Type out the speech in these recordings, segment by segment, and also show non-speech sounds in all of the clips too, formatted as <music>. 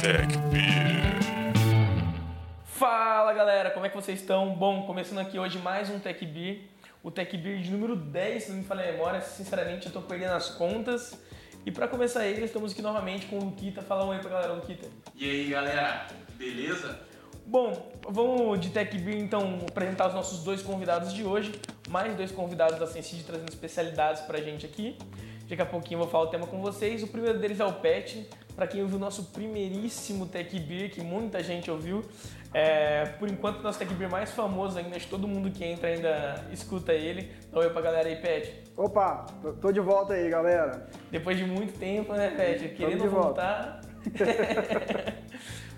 Tech Beer. Fala galera, como é que vocês estão? Bom, começando aqui hoje mais um Tech Beer, o Tech Beer de número 10, se não me falha a memória, sinceramente eu tô perdendo as contas. E para começar ele, estamos aqui novamente com o Luquita. Fala um aí pra galera, Luquita. E aí galera, beleza? Bom, vamos de Tech Beer então apresentar os nossos dois convidados de hoje, mais dois convidados da Sensid trazendo especialidades pra gente aqui. Daqui a pouquinho eu vou falar o tema com vocês. O primeiro deles é o Pet, para quem ouviu o nosso primeiríssimo Tech Beer, que muita gente ouviu. É, por enquanto, nosso Tech Beer mais famoso ainda, acho que todo mundo que entra ainda escuta ele. Dá oi pra galera aí, Pet. Opa, tô- de volta aí, galera. Depois de muito tempo, né, Pet? Querendo de volta. voltar. <laughs>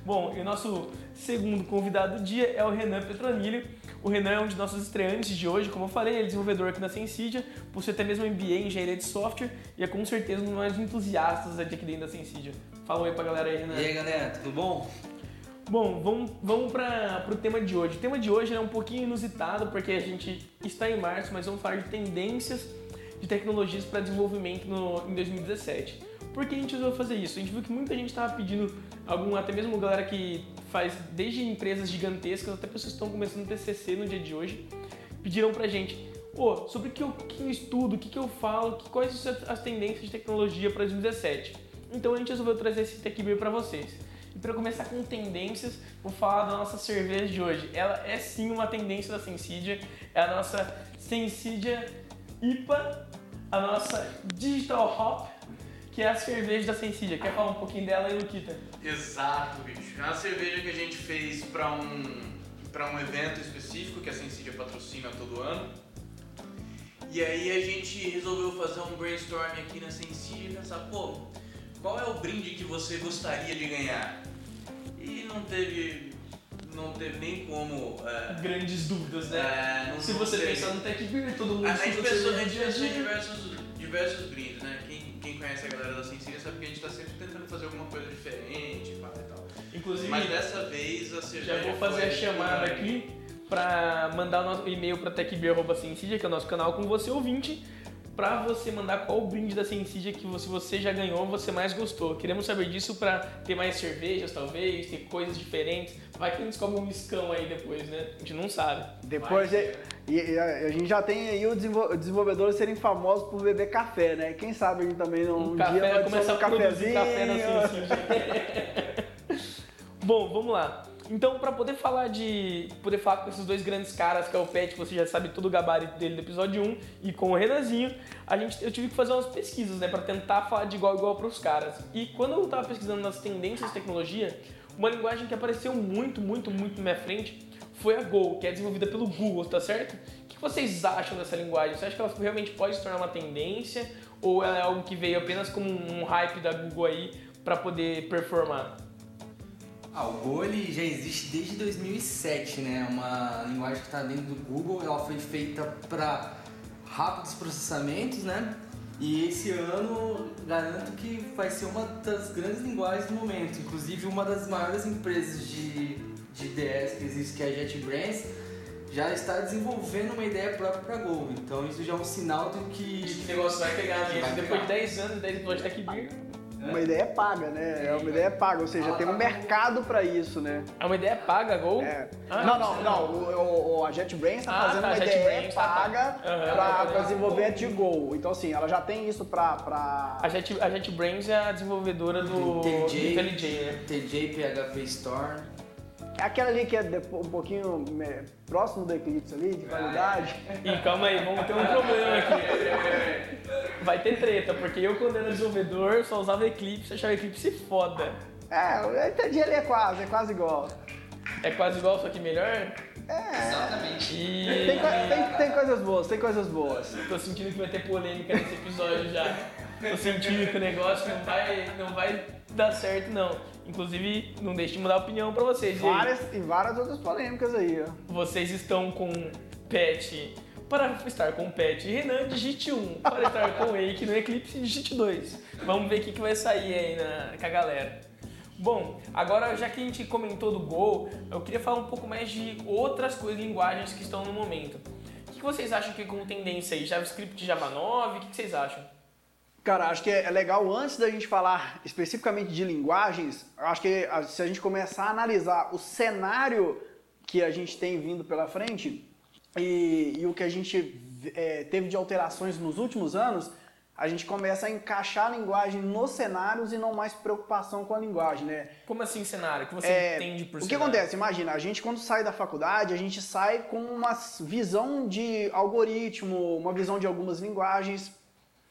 Bom, e o nosso segundo convidado do dia é o Renan Petronilho. O Renan é um de nossos estreantes de hoje, como eu falei, ele é desenvolvedor aqui na Sensidia, possui até mesmo MBA em engenharia de software e é com certeza um dos mais entusiastas aqui dentro da Sensidia. Fala um oi pra galera aí, Renan. E aí galera, tudo bom? Bom, vamos, vamos para o tema de hoje. O tema de hoje é um pouquinho inusitado porque a gente está em março, mas vamos falar de tendências de tecnologias para desenvolvimento no, em 2017. Por que a gente resolveu fazer isso? A gente viu que muita gente estava pedindo, algum, até mesmo galera que faz desde empresas gigantescas até pessoas que estão começando TCC no dia de hoje, pediram pra gente, pô, sobre o que que eu estudo, o que, que eu falo, que, quais são as tendências de tecnologia para 2017. Então a gente resolveu trazer esse Tech para vocês. E para começar com tendências, vou falar da nossa cerveja de hoje. Ela é sim uma tendência da Sensidia, é a nossa Sensidia IPA, a nossa Digital Hop, que é a cerveja da Sensidia. Quer falar um pouquinho dela aí, Luquita? Exato, bicho. É uma cerveja que a gente fez pra um, pra um evento específico que a Sensidia patrocina todo ano. E aí a gente resolveu fazer um brainstorm aqui na Sensidia e pensar, pô, qual é o brinde que você gostaria de ganhar? E não teve, não teve nem como... é, Grandes dúvidas, né? é, não- Se não você teve- pensar no Tech Beer, todo mundo A gente pensou, a gente a pensou em diversos, diversos brindes, né? Quem, quem conhece a galera da Sensília sabe que a gente tá sempre tentando fazer alguma coisa diferente pá, e tal. Inclusive, Mas dessa vez a cerveja Já vou fazer foi a chamada aqui para mandar o nosso e-mail para techbeer.sensidia, que é o nosso canal com você ouvinte, para você mandar qual o brinde da Sensidia que você, você já ganhou, você mais gostou. Queremos saber disso para ter mais cervejas, talvez, ter coisas diferentes. Vai que a gente descobre um miscão aí depois, né? A gente não sabe. Depois, Vai. e, e a, a gente já tem aí o desenvol- desenvolvedores serem famosos por beber café, né? Quem sabe a gente também não, Um um, café, dia vai começar a um café cafezinho. na Sensidia. <laughs> Bom, vamos lá. Então, para poder falar de. poder falar com esses dois grandes caras, que é o Pet, você já sabe todo o gabarito dele do episódio 1, e com o Renanzinho, a gente, eu tive que fazer umas pesquisas, né, para tentar falar de igual a igual pros caras. E quando eu tava pesquisando nas tendências de tecnologia, uma linguagem que apareceu muito, muito, muito na minha frente foi a Go, que é desenvolvida pelo Google, tá certo? O que vocês acham dessa linguagem? Você acha que ela realmente pode se tornar uma tendência? Ou ela é algo que veio apenas como um hype da Google aí para poder performar? Ah, o Go ele já existe desde 2007, né? Uma linguagem que está dentro do Google. Ela foi feita para rápidos processamentos, né? E esse ano garanto que vai ser uma das grandes linguagens do momento. Inclusive uma das maiores empresas de, de IDS que existe, que é a JetBrains, já está desenvolvendo uma ideia própria para Go. Então isso já é um sinal do que Esse negócio vai pegar mesmo. Depois de pegar. 10 anos, 10 episódios de Tech Beer. Uma ideia paga, né? É uma ideia paga, ou seja, tem um mercado pra isso, né? É uma ideia paga, Gol? É. Ah, não, não, não. O, o- o- a JetBrains está Ah, fazendo tá, uma a ideia tá, tá. paga Aham. pra, pra desenvolvimento de Go. Então, assim, ela já tem isso pra. pra... A, Jet, a JetBrains é a desenvolvedora do. IntelliJ, né? TJ, PHP Store. É aquela ali que é um pouquinho é, próximo do Eclipse ali, de qualidade. Ih, calma aí, vamos ter um problema aqui. <laughs> Vai ter treta, porque eu quando era desenvolvedor só usava Eclipse, achava Eclipse foda. É, eu entendi ali é quase, é quase igual. É quase igual, só que melhor. Exatamente. E Tem, tem, tem coisas boas, tem coisas boas. tô sentindo que vai ter polêmica nesse episódio já. Tô sentindo que o negócio não vai, não vai dar certo, não. Inclusive, não deixe de mudar a opinião pra vocês. E? Várias, e várias outras polêmicas aí, ó. Vocês estão com Pet. Para estar com Pet e Renan, digite 1. Para estar com Wake no Eclipse, digite 2. Vamos ver o que, que vai sair aí na, com a galera. Bom, agora já que a gente comentou do Go, eu queria falar um pouco mais de outras coisas, linguagens que estão no momento. O que, que vocês acham que é com tendência aí? JavaScript Java 9? O que, que vocês acham? Cara, acho que é legal antes da gente falar especificamente de linguagens, acho que se a gente começar a analisar o cenário que a gente tem vindo pela frente e, e o que a gente é, teve de alterações nos últimos anos, a gente começa a encaixar a linguagem nos cenários e não mais preocupação com a linguagem, né? Como assim cenário? O que você É, entende por o que cenário? acontece? Imagina, a gente quando sai da faculdade, a gente sai com uma visão de algoritmo, uma visão de algumas linguagens.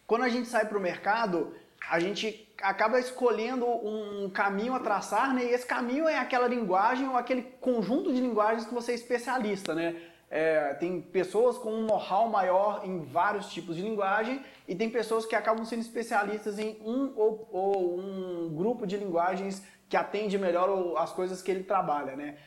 Quando a gente sai para o mercado, a gente acaba escolhendo um caminho a traçar, né? E esse caminho é aquela linguagem ou aquele conjunto de linguagens que você é especialista, né? É, tem pessoas com um know-how maior em vários tipos de linguagem e tem pessoas que acabam sendo especialistas em um ou, ou um grupo de linguagens que atende melhor as coisas que ele trabalha, né?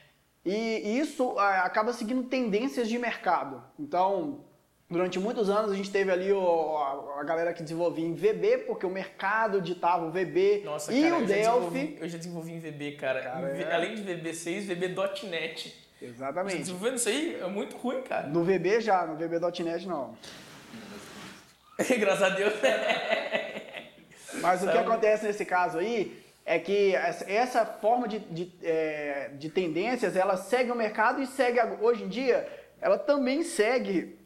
E, isso ah, acaba seguindo tendências de mercado. Então, durante muitos anos a gente teve ali o- a, a galera que desenvolvia em VB, porque o mercado ditava o VB Nossa, e cara, o eu, já Delphi. eu já desenvolvi em VB, cara. Cara, é. Além de VB6, VB.NET. Exatamente. Desenvolvendo isso aí é muito ruim, cara. No VB já, no VB.NET não. <laughs> Graças a Deus. Mas o que Sabe? acontece nesse caso aí é que essa- forma de, de, é, de tendências, ela segue o mercado e segue, hoje em dia, ela também segue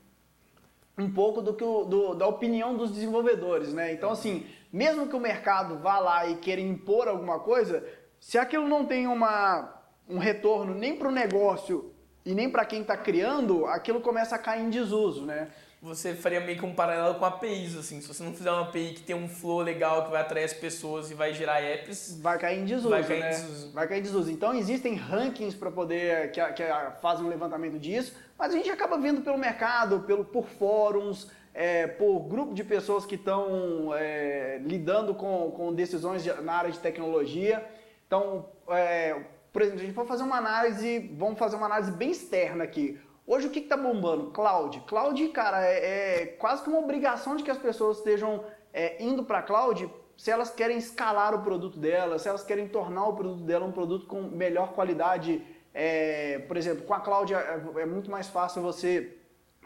um pouco do que o- do- da opinião dos desenvolvedores, né? Então, assim, mesmo que o mercado vá lá e queira impor alguma coisa, se aquilo não tem uma, um retorno nem para o negócio e nem para quem está criando, aquilo começa a cair em desuso, né? Você faria meio que um paralelo com APIs, assim. Se você não fizer uma API que tem um flow legal, que vai atrair as pessoas e vai gerar apps, Vai cair em desuso, Vai cair em né? desuso. Vai cair em desuso. Então existem rankings para poder que, que fazem um levantamento disso, mas a gente acaba vendo pelo mercado, pelo por fóruns, é, por grupo de pessoas que estão é, lidando com, com decisões de- na área de tecnologia. Então, é, por exemplo, a gente for fazer uma análise, vamos fazer uma análise bem externa aqui. Hoje o que está bombando? Cloud. Cloud, cara, é, é quase que uma obrigação de que as pessoas estejam é, indo para cloud se elas querem escalar o produto delas, se elas querem tornar o produto dela um produto com melhor qualidade. É, por exemplo, com a cloud é, é muito mais fácil você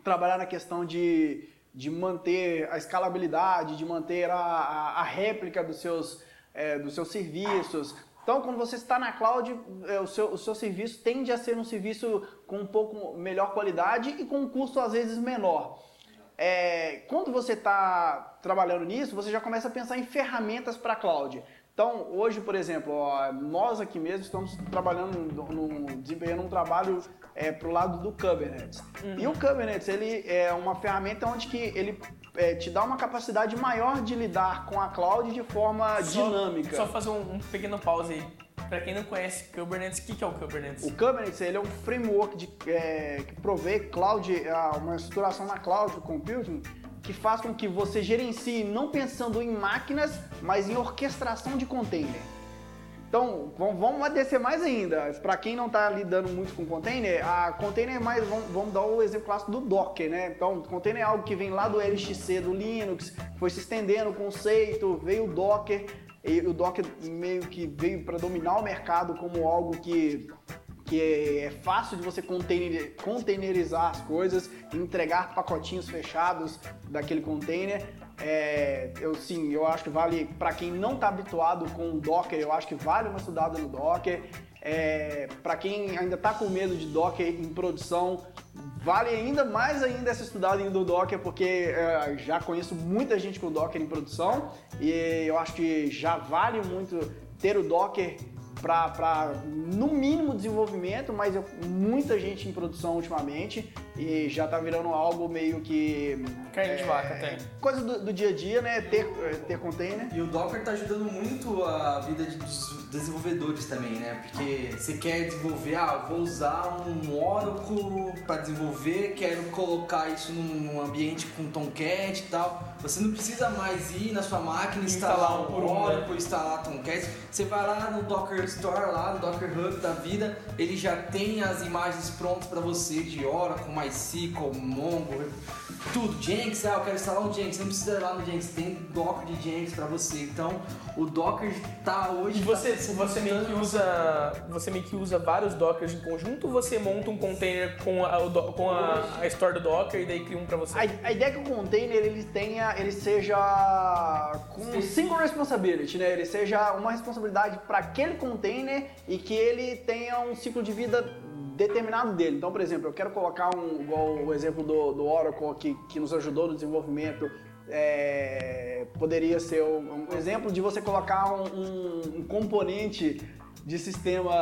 trabalhar na questão de, de manter a escalabilidade, de manter a, a, a réplica dos seus, é, dos seus serviços. Então, quando você está na cloud, é, o, seu, o seu serviço tende a ser um serviço com um pouco melhor qualidade e com um custo às vezes menor. É, quando você está trabalhando nisso, você já começa a pensar em ferramentas para cloud. Então, hoje, por exemplo, ó, nós aqui mesmo estamos trabalhando, no, desempenhando um trabalho para o lado do Kubernetes. E o Kubernetes, ele é uma ferramenta onde que ele é, te dá uma capacidade maior de lidar com a cloud de forma Só- dinâmica. Só fazer um, um pequeno pause aí. Pra quem não conhece Kubernetes, o que, que é o Kubernetes? O Kubernetes ele é um framework de, é, que provê cloud, é, uma estruturação na cloud computing que faz com que você gerencie não pensando em máquinas, mas em orquestração de container. Então, vamos, descer mais ainda. Para quem não está lidando muito com container, a container é mais, vamos, dar o exemplo clássico do Docker, né? Então, container é algo que vem lá do LXC, do Linux, foi se estendendo o conceito, veio o Docker, e o Docker meio que veio para dominar o mercado como algo que que é fácil de você container- containerizar as coisas, entregar pacotinhos fechados daquele container. É, eu sim, eu acho que vale para quem não está habituado com Docker, eu acho que vale uma estudada no Docker. É, para quem ainda está com medo de Docker em produção, vale ainda mais ainda essa estudada no Docker, porque é, já conheço muita gente com Docker em produção e eu acho que já vale muito ter o Docker para no mínimo desenvolvimento, mas eu- muita gente em produção ultimamente e já tá virando algo meio que Carne de vaca, tem. coisa do, do dia a dia, né? Ter, ter container. E o Docker tá ajudando muito a vida de- dos desenvolvedores também, né? Porque você quer desenvolver, ah, vou usar um Oracle para desenvolver, quero colocar isso num num ambiente com Tomcat e tal. Você não precisa mais ir na sua máquina instalar, Instalar um Oracle, instalar Tomcat. Você vai lá no Docker Store, lá no Docker Hub da vida, ele já tem as imagens prontas para você de Oracle, MySQL, Mongo, tudo. Jenks, ah, eu quero instalar um Jenks, não precisa ir lá no Jenks, tem Docker de Jenks para você. Então, o Docker tá hoje... E você, tá você meio que usa, você meio que usa vários Dockers em conjunto ou você monta um container com a, com a, a store do Docker e daí cria um para você? A, a, ideia é que o container ele tenha, ele seja com single responsibility, né? Ele seja uma responsabilidade para aquele container e que ele tenha um ciclo de vida determinado dele. Então, por exemplo, eu quero colocar um, igual o exemplo do, do Oracle que, que nos ajudou no desenvolvimento, é, poderia ser um, um, exemplo de você colocar um, um, componente de sistema,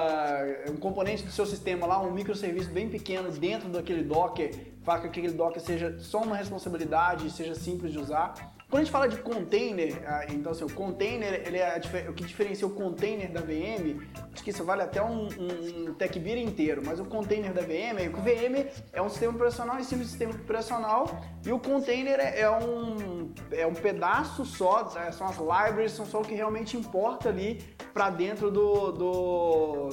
um componente do seu sistema lá, um microserviço bem pequeno dentro daquele Docker, com que aquele Docker seja só uma responsabilidade, seja simples de usar. Quando a gente fala de container, ah, então assim, o container, ele é o que diferencia o container da VM, acho que isso vale até um, um, um tech beer inteiro, mas o container da VM, é o VM é um sistema operacional em cima de sistema operacional e o container é, é um, é um pedaço só, são as libraries, são só o que realmente importa ali para dentro do, do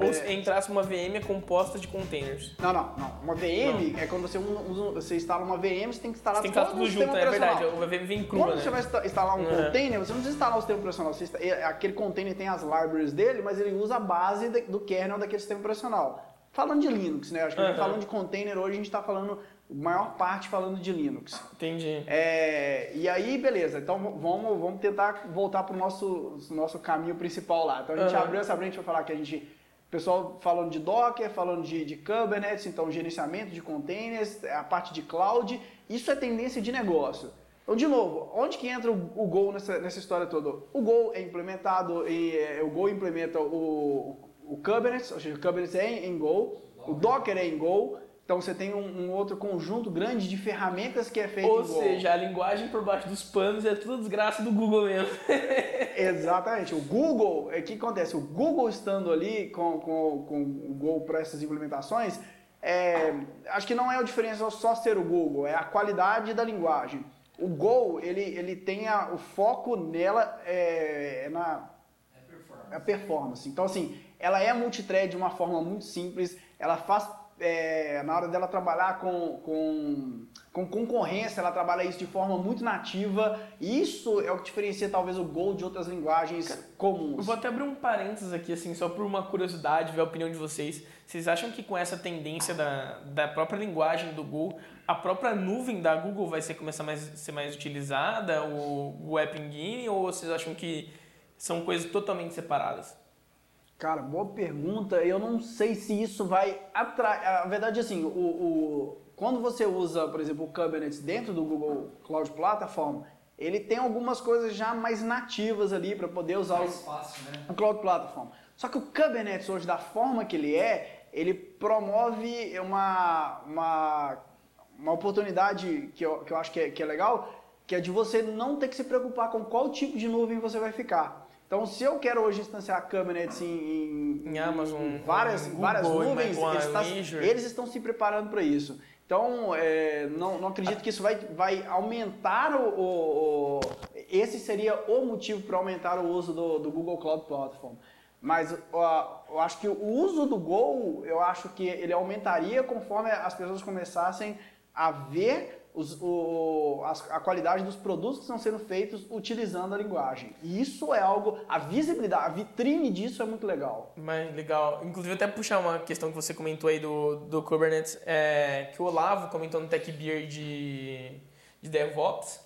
ou é... entrasse uma VM composta de containers. Não, não, não. Uma VM não. é quando você, usa, você instala uma VM, você tem que instalar você tem que tudo junto, é verdade. A VM vem crua, Quando né? você vai instalar um uhum. container, você não precisa instalar o sistema operacional. Você, é, aquele container tem as libraries dele, mas ele usa a base do kernel daquele sistema operacional. Falando de Linux, né? Acho que uhum. falando de container hoje, a gente está falando maior parte falando de Linux. Entendi. É, e aí, beleza. Então vamos, vamos tentar voltar para o nosso, nosso caminho principal lá. Então a gente uhum. abriu essa frente para falar que a gente pessoal falando de Docker, falando de, de Kubernetes, então gerenciamento de containers, a parte de cloud, isso é tendência de negócio. Então, de novo, onde que entra o, o Go nessa, nessa história toda? O Go é implementado, e, é, o Go implementa o, o Kubernetes, ou seja, o Kubernetes é em, em Go, o Docker é em Go, então você tem um, um, outro conjunto grande de ferramentas que é feito Ou seja, a linguagem por baixo dos panos é tudo desgraça do Google mesmo. <laughs> <laughs> Exatamente. O Google, o é, que acontece? O Google estando ali com, com, com o Go para essas implementações, é, acho que não é a diferença só ser o Google, é a qualidade da linguagem. O Go, ele, ele tem a, o foco nela é, é na é performance. É performance. Então, assim, ela é multithread de uma forma muito simples, ela faz é, na hora dela trabalhar com, com, com, concorrência, ela trabalha isso de forma muito nativa. Isso é o que diferencia talvez o Go de outras linguagens comuns. Eu vou até abrir um parênteses aqui, assim, só por uma curiosidade, ver a opinião de vocês. Vocês acham que com essa tendência da, da própria linguagem do Go, a própria nuvem da Google vai ser, começar a ser mais utilizada, o, o App Engine, ou vocês acham que são coisas totalmente separadas? Cara, boa pergunta. Eu não sei se isso vai atrair. A verdade é assim, o, o, quando você usa, por exemplo, o Kubernetes dentro do Google Cloud Platform, ele tem algumas coisas já mais nativas ali para poder usar mais o, fácil, né? o Cloud Platform. Só que o Kubernetes hoje, da forma que ele é, ele promove uma, uma, uma oportunidade que eu, que eu acho que é, que é legal, que é de você não ter que se preocupar com qual tipo de nuvem você vai ficar. Então, se eu quero hoje instanciar Kubernetes em, em, em Amazon, em várias, Google, nuvens, eles, eles, estão se preparando para isso. Então, é, não, não acredito que isso vai, vai aumentar o, o, o Esse seria o motivo para aumentar o uso do, do Google Cloud Platform. Mas eu acho que o uso do Go, eu acho que ele aumentaria conforme as pessoas começassem a ver os, o, a, a, qualidade dos produtos que estão sendo feitos utilizando a linguagem. E isso é algo, a visibilidade, a vitrine disso é muito legal. Mas legal. Inclusive, até puxar uma questão que você comentou aí do, do Kubernetes, é, que o Olavo comentou no Tech Beer de, de DevOps.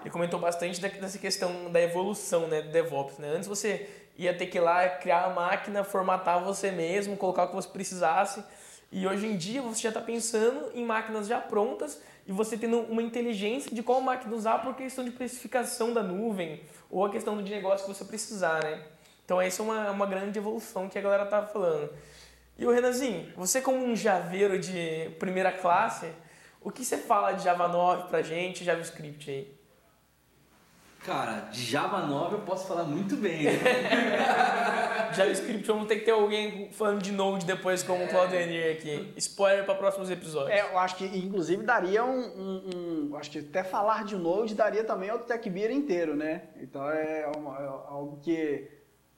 Ele comentou bastante dessa questão da evolução né, do DevOps. Né? Antes você ia ter que ir lá criar a máquina, formatar você mesmo, colocar o que você precisasse. E hoje em dia você já está pensando em máquinas já prontas e você tendo uma inteligência de qual máquina usar por questão de precificação da nuvem ou a questão de negócio que você precisar, né? Então essa é uma, uma grande evolução que a galera tá falando. E o Renanzinho, você como um javeiro de primeira classe, o que você fala de Java 9 pra gente, JavaScript aí? Cara, de Java 9 eu posso falar muito bem. Né? <laughs> JavaScript, vamos ter que ter alguém falando de Node depois como é. Cloud Engineer aqui. Spoiler para próximos episódios. É, eu acho que inclusive daria um, um, um, Acho que até falar de Node daria também outro Tech Beer inteiro, né? Então é, uma, é algo que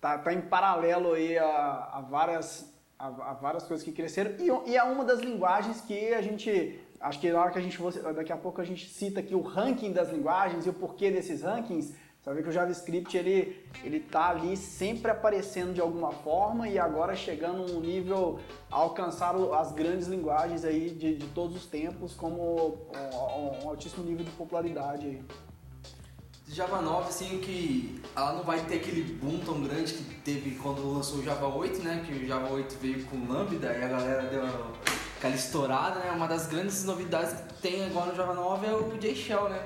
tá, tá em paralelo aí a, a várias há, há várias coisas que cresceram e, e é uma das linguagens que a gente acho que na hora que a gente daqui a pouco a gente cita aqui o ranking das linguagens e o porquê desses rankings você vai ver que o JavaScript ele ele tá ali sempre aparecendo de alguma forma e agora chegando um nível a alcançar as grandes linguagens aí de, de todos os tempos como um, um altíssimo nível de popularidade. Java 9, assim, que ela não vai ter aquele boom tão grande que teve quando lançou o Java 8, né? Que o Java 8 veio com Lambda e a galera deu aquela estourada, né? Uma das grandes novidades que tem agora no Java 9 é o JShell, né?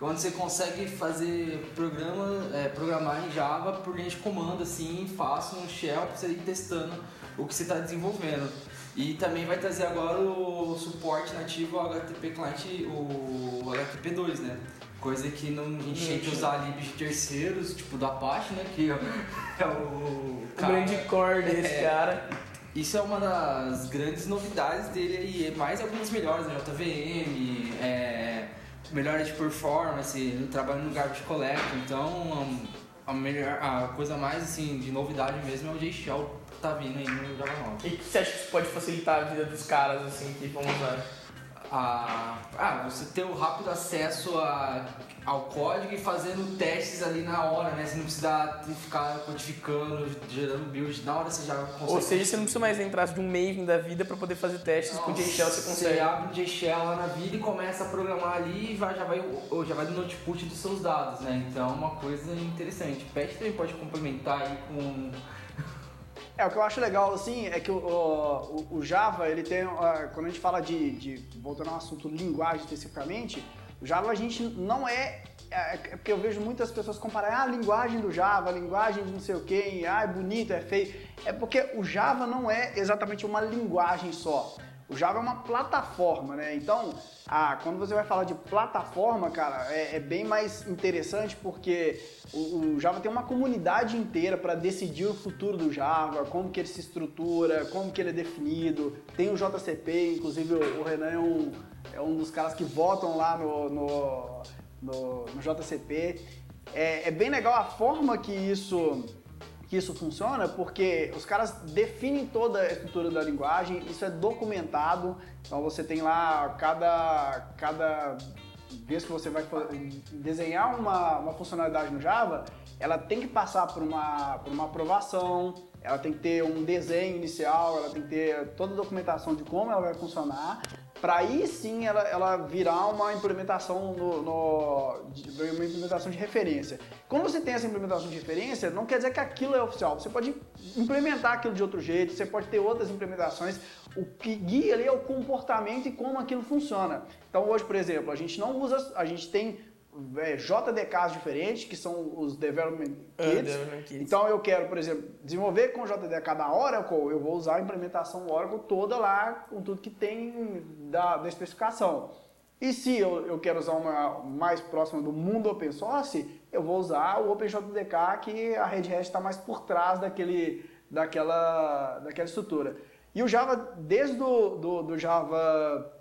Onde você consegue fazer programa, é, programar em Java por linha de comando, assim, fácil, no shell, para você ir testando o que você está desenvolvendo. E também vai trazer agora o suporte nativo ao HTTP Client, o HTTP2, né? Coisa que não, a gente tinha que usar libs terceiros, tipo do Apache, né? Que é, é o. Cara, o grande core desse é, cara. Isso é uma das grandes novidades dele aí, é mais algumas melhores, né? JVM, é, melhora de performance, trabalhando no garbage collector, então a, melhor, a coisa mais assim de novidade mesmo é o JShell que tá vindo aí no Java 9. E o que você acha que isso pode facilitar a vida dos caras assim que vão usar? a, ah, você ter o rápido acesso a, ao código e fazendo testes ali na hora, né? Você não precisa ficar codificando, gerando build, na hora você já consegue. Ou seja, você não precisa mais entrar de um Maven da vida para poder fazer testes Nossa, com o JShell, você consegue. Você abre o JShell lá na vida e começa a programar ali e vai, já vai, já vai no output dos seus dados, né? Então é uma coisa interessante. Patch também pode complementar aí com é, o que eu acho legal, assim, é que o, o, o Java, ele tem, quando a gente fala de, de, voltando ao assunto linguagem especificamente, Java a gente não é, é, é porque eu vejo muitas pessoas compararem ah, a linguagem do Java, a linguagem de não sei o que, ah, é bonito, é feio, é porque o Java não é exatamente uma linguagem só. O Java é uma plataforma, né? Então, ah, quando você vai falar de plataforma, cara, é, é bem mais interessante porque o, o, Java tem uma comunidade inteira para decidir o futuro do Java, como que ele se estrutura, como que ele é definido. Tem o JCP, inclusive o, o Renan é um, é um dos caras que votam lá no, no, no, no JCP. É, é bem legal a forma que isso que isso funciona porque os caras definem toda a estrutura da linguagem, isso é documentado, então você tem lá cada, cada vez que você vai desenhar uma, uma funcionalidade no Java, ela tem que passar por uma, por uma aprovação, ela tem que ter um desenho inicial, ela tem que ter toda a documentação de como ela vai funcionar, para aí sim ela, ela virar uma implementação no, no, uma implementação de referência. Quando você tem essa implementação de referência, não quer dizer que aquilo é oficial. Você pode implementar aquilo de outro jeito, você pode ter outras implementações. O que guia ali é o comportamento e como aquilo funciona. Então hoje, por exemplo, a gente não usa, a gente tem é, JDKs diferentes, que são os Development ah, Kits. Uh, development kits. Então eu quero, por exemplo, desenvolver com JDK da Oracle, eu vou usar a implementação Oracle toda lá, com tudo que tem da, da especificação. E se eu, eu quero usar uma mais próxima do mundo open source, eu vou usar o OpenJDK, que a Red Hat está mais por trás daquele, daquela, daquela estrutura. E o Java, desde do, do, do Java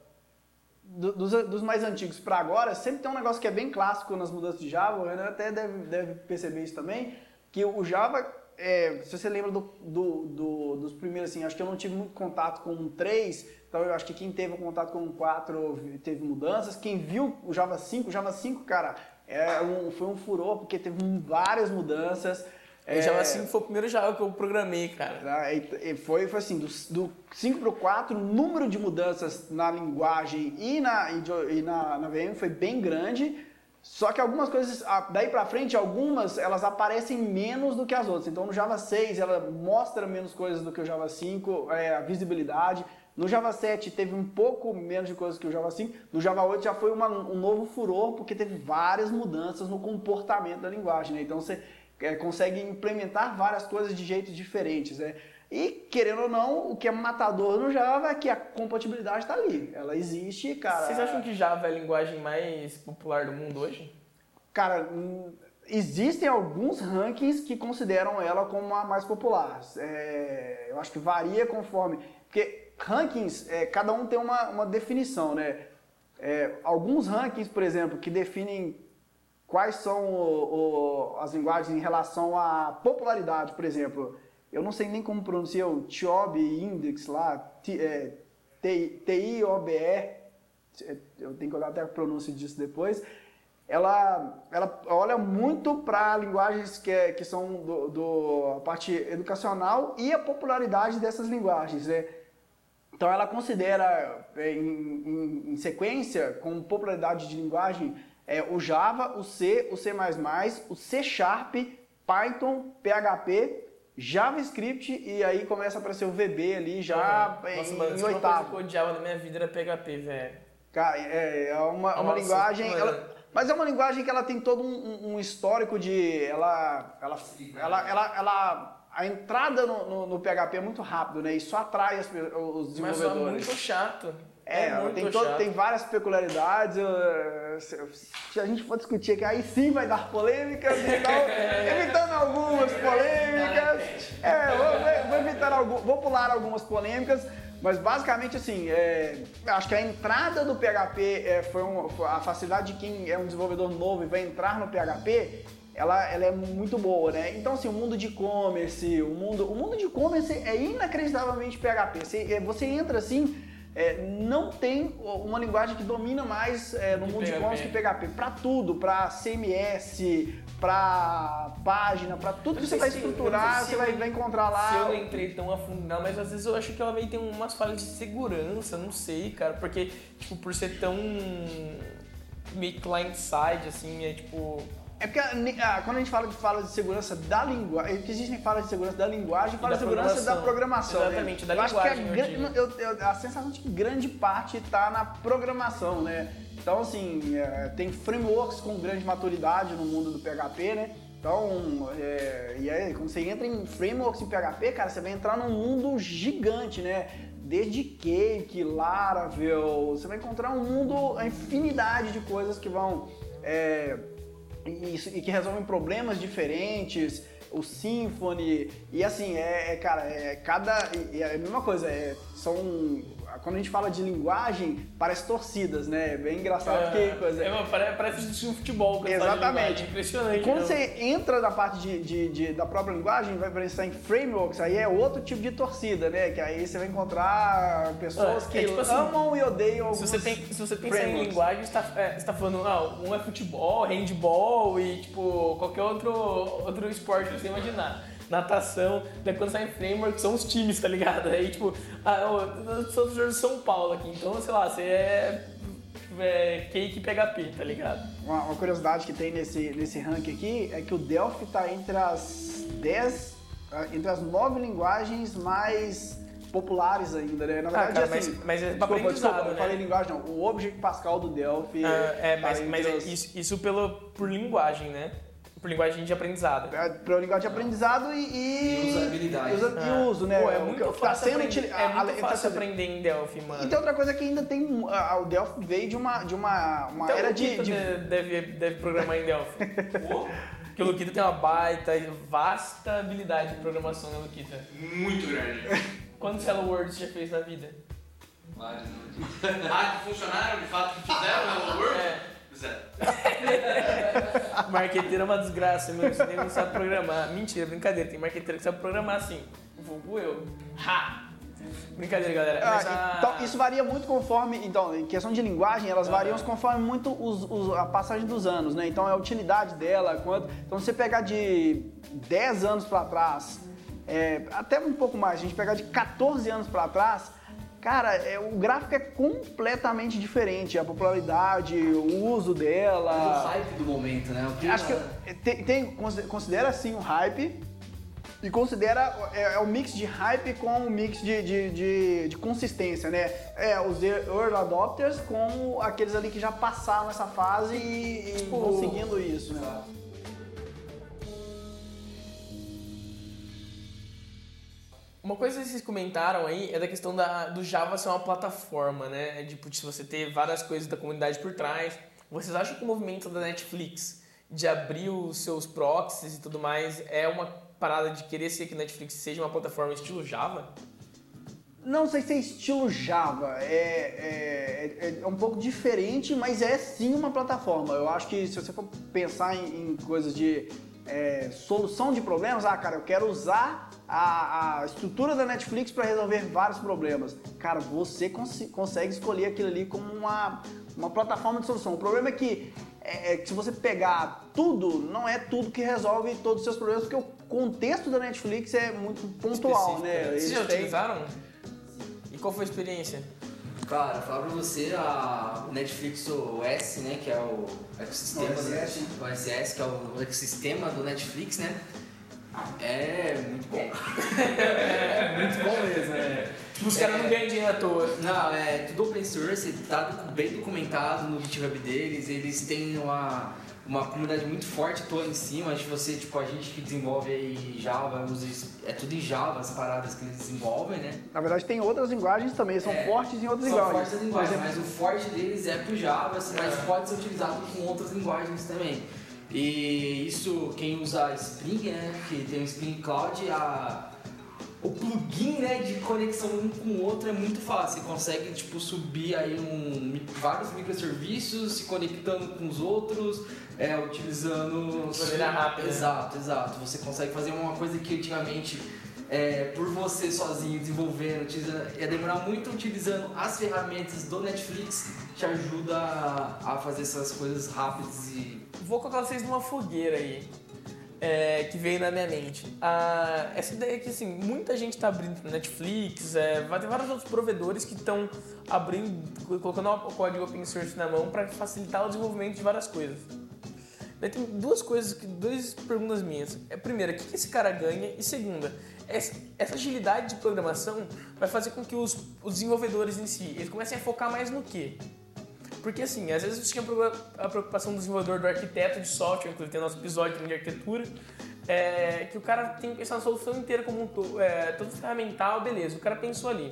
dos, dos, mais antigos para agora, sempre tem um negócio que é bem clássico nas mudanças de Java, o Renan até deve, deve perceber isso também, que o Java, é, se você lembra do, do, do, dos primeiros, assim, acho que eu não tive muito contato com o 3, então eu acho que quem teve contato com o 4 teve mudanças, quem viu o Java 5, o Java 5, cara, é um, foi um furor, porque teve várias mudanças, é, Java 5 foi o primeiro Java que eu programei, cara. Ah, foi, foi assim, do, do 5 para o 4, o número de mudanças na linguagem e na, e na, na VM foi bem grande, só que algumas coisas, daí para frente, algumas, elas aparecem menos do que as outras. Então no Java 6, ela mostra menos coisas do que o Java 5, é, a visibilidade. No Java 7 teve um pouco menos de coisas que o Java 5. No Java 8 já foi uma, um novo furor, porque teve várias mudanças no comportamento da linguagem. Né? Então você é, consegue implementar várias coisas de jeitos diferentes. Né? E, querendo ou não, o que é matador no Java é que a compatibilidade está ali. Ela existe, cara. Vocês acham que Java é a linguagem mais popular do mundo hoje? Cara, hum, existem alguns rankings que consideram ela como a mais popular. É, eu acho que varia conforme. Porque rankings, é, cada um tem uma, uma definição, né? É, alguns rankings, por exemplo, que definem quais são o, o, as linguagens em relação à popularidade, por exemplo. eu não sei nem como pronuncia o TIOB Index lá, T- é, TIOBE, eu tenho que olhar até a pronúncia disso depois, ela, ela olha muito para linguagens que, é- que são do, do a parte educacional e a popularidade dessas linguagens, né? Então ela considera é, em, em- em sequência, com popularidade de linguagem, é, o Java, o C, o C++, o C Sharp, Python, PHP, JavaScript e aí começa a aparecer o VB ali já em, Nossa, mano, em uma coisa que oitavo. eu odiava na minha vida era PHP, velho. Cara, é, é uma, uma Nossa, linguagem. mano. ela- mas é uma linguagem que ela tem todo um, um- histórico de. Ela, ela, ela, ela, ela- a entrada no, no- no PHP é muito rápido, né? Isso atrai as os Mas é desenvolvedores. muito chato. É, muito tem, todo- tem várias peculiaridades. se, a gente for discutir aqui, aí sim vai dar polêmicas, então, <laughs> evitando algumas polêmicas. É, vou, vou evitar algum, vou pular algumas polêmicas, mas basicamente assim, é, acho que a entrada do PHP é, foi, um- foi a facilidade de quem é um desenvolvedor novo e vai entrar no PHP. Ela, ela é muito boa, né? Então, assim, o mundo de e-commerce, o mundo, o mundo de e-commerce é inacreditavelmente PHP. Você, é, você entra assim, é, não tem uma linguagem que domina mais é, no Que mundo de PHP. e-commerce que PHP. Para tudo, para CMS, para página, para tudo que você não vai estruturar, não você vai, vai encontrar lá. Se eu não entrei tão a fundo nela, mas às vezes eu acho que ela meio tem umas falhas de segurança, não sei, cara, porque, tipo, por ser tão meio client-side, assim, é tipo... É porque ah, quando a gente fala de fala de segurança da linguagem, que existem falas de segurança da linguagem fala da de segurança da programação. programação. né? Exatamente, da eu acho que a, linguagem, eu- eu- a sensação de que grande parte está na programação, né? Então, assim, é, tem frameworks com grande maturidade no mundo do PHP, né? Então, é, e aí, quando você entra em frameworks em PHP, cara, você vai entrar num mundo gigante, né? Desde Cake, Laravel, você vai encontrar um mundo, a infinidade de coisas que vão... é, e, e que resolvem problemas diferentes, o Symfony, e assim, é, é, cara, é cada. é a mesma coisa, é, são. Quando a gente fala de linguagem, parece torcidas, né? É bem engraçado que coisa. é, mano, pare- parece assistir um futebol. de Exatamente. Impressionante. Quando né? você entra na parte de, de- de- da própria linguagem, vai pensar em frameworks, aí é outro tipo de torcida, né? Que aí você vai encontrar pessoas É, que é tipo assim, amam e odeiam Se alguns você, tem, se você pensar em linguagem, você tá, é, você tá falando, ah, um é futebol, handball e, tipo, qualquer outro, outro esporte que você imaginar. Natação, daí quando sai em framework, são os times, tá ligado? Aí, tipo, ah, eu, sou torcedor de São Paulo aqui, então, sei lá, você é, é cake PHP, tá ligado? Uma, uma curiosidade que tem nesse, nesse ranking aqui é que o Delphi está entre as 10, ah, entre as 9 linguagens mais populares ainda, né? Na Ah, verdade, cara, assim, mas- mas é desculpa, aprendizado, desculpa, eu né? falei linguagem, não. O Object Pascal do Delphi. Ah, é, tá mas, é isso, isso pelo, por linguagem, né? Por linguagem de aprendizado. é Para linguagem de aprendizado e, e, E usabilidade. e usa- e uso, né? Pô, é muito tá fácil, sendo aprender, é a- a- muito tá fácil sendo- aprender em Delphi, mano. E tem outra coisa que ainda tem. ah, o Delphi veio de uma, de uma, uma Então, era o de. De- de- deve, deve programar em Delphi. <laughs> Porque o Luquita tem uma baita, vasta habilidade de programação, né, Luquita? Muito grande. Quantos Hello Worlds você já fez na vida? Vários, né? Ah, <laughs> que funcionaram de fato que fizeram Hello World? É. <laughs> Marqueteiro é uma desgraça, meu. Você nem não sabe programar. Mentira, brincadeira. Tem marqueteiro que sabe programar assim. Vulgo eu. Ha! Brincadeira, galera. Ah, Mas a- Então, isso varia muito conforme. Então, em questão de linguagem, elas variam conforme muito os- os- a passagem dos anos, né? Então, é a utilidade dela. Quanto, então, se você pegar de 10 anos para trás, é, até um pouco mais, a gente pegar de 14 anos para trás, cara, é, o gráfico é completamente diferente. A popularidade, o uso O dela. hype do momento, né? O que Acho que tem, tem- consi- considera assim o hype e considera é, é o mix de hype com o mix de, de, de- de consistência, né? É, os early adopters com aqueles ali que já passaram essa fase e, e Tipo, vão seguindo isso, né? Uma coisa que vocês comentaram aí é da questão da, do Java ser uma plataforma, né? É tipo, se você ter várias coisas da comunidade por trás. Vocês acham que o movimento da Netflix de abrir os seus proxies e tudo mais é uma parada de querer ser que a Netflix seja uma plataforma estilo Java? Não sei se é estilo Java, é, é, é um pouco diferente, mas é sim uma plataforma. Eu acho que se você for pensar em, em coisas de é, solução de problemas, ah, cara, eu quero usar a, a estrutura da Netflix para resolver vários problemas. Cara, você cons consegue escolher aquilo ali como uma, uma plataforma de solução. O problema é que, é, é que se você pegar tudo, não é tudo que resolve todos os seus problemas, porque o contexto da Netflix é muito pontual, Específico, né? Vocês Eles já têm- utilizaram? E qual foi a experiência? Cara, falar pra você, a Netflix OS, né, que é o ecossistema OSS. do OSS, que é o ecossistema do Netflix, né, é muito bom. é muito bom mesmo, é. Tipo, os caras não ganham dinheiro à toa. Não, é tudo open source, tá bem documentado no GitHub deles, eles têm uma, uma comunidade muito forte toda em cima de você, tipo, a gente que desenvolve aí Java, é tudo em Java as paradas que eles desenvolvem, né? Na verdade, tem outras linguagens também, são É, fortes em outras São linguagens. fortes linguagens, exemplo, mas o forte deles é pro Java, assim, mas pode ser utilizado com outras linguagens também. E isso, quem usa Spring, né, que tem o Spring Cloud, a, o plugin né, de conexão um com o outro é muito fácil. Você consegue tipo, subir aí um, vários microserviços, se conectando com os outros, é, utilizando... De maneira rápida. Exato, exato. Você consegue fazer uma coisa que antigamente é, por você sozinho desenvolvendo, ia demorar muito utilizando as ferramentas do Netflix, te ajuda a, fazer essas coisas rápidas e. Vou colocar vocês numa fogueira aí. é, que veio na minha mente. Ah, essa ideia que assim, muita gente está abrindo Netflix, é, vai ter vários outros provedores que estão abrindo, colocando o código open source na mão para facilitar o desenvolvimento de várias coisas. Daí tem duas coisas, duas perguntas minhas. É, primeira, o que esse cara ganha? E segunda, essa, essa agilidade de programação vai fazer com que os, os desenvolvedores em si eles comecem a focar mais no quê? Porque assim, às vezes tinha a preocupação do desenvolvedor, do arquiteto de software, inclusive tem nosso episódio de arquitetura, é, que o cara tem que pensar na solução inteira como um todo, é, todo ferramental, beleza, o cara pensou ali.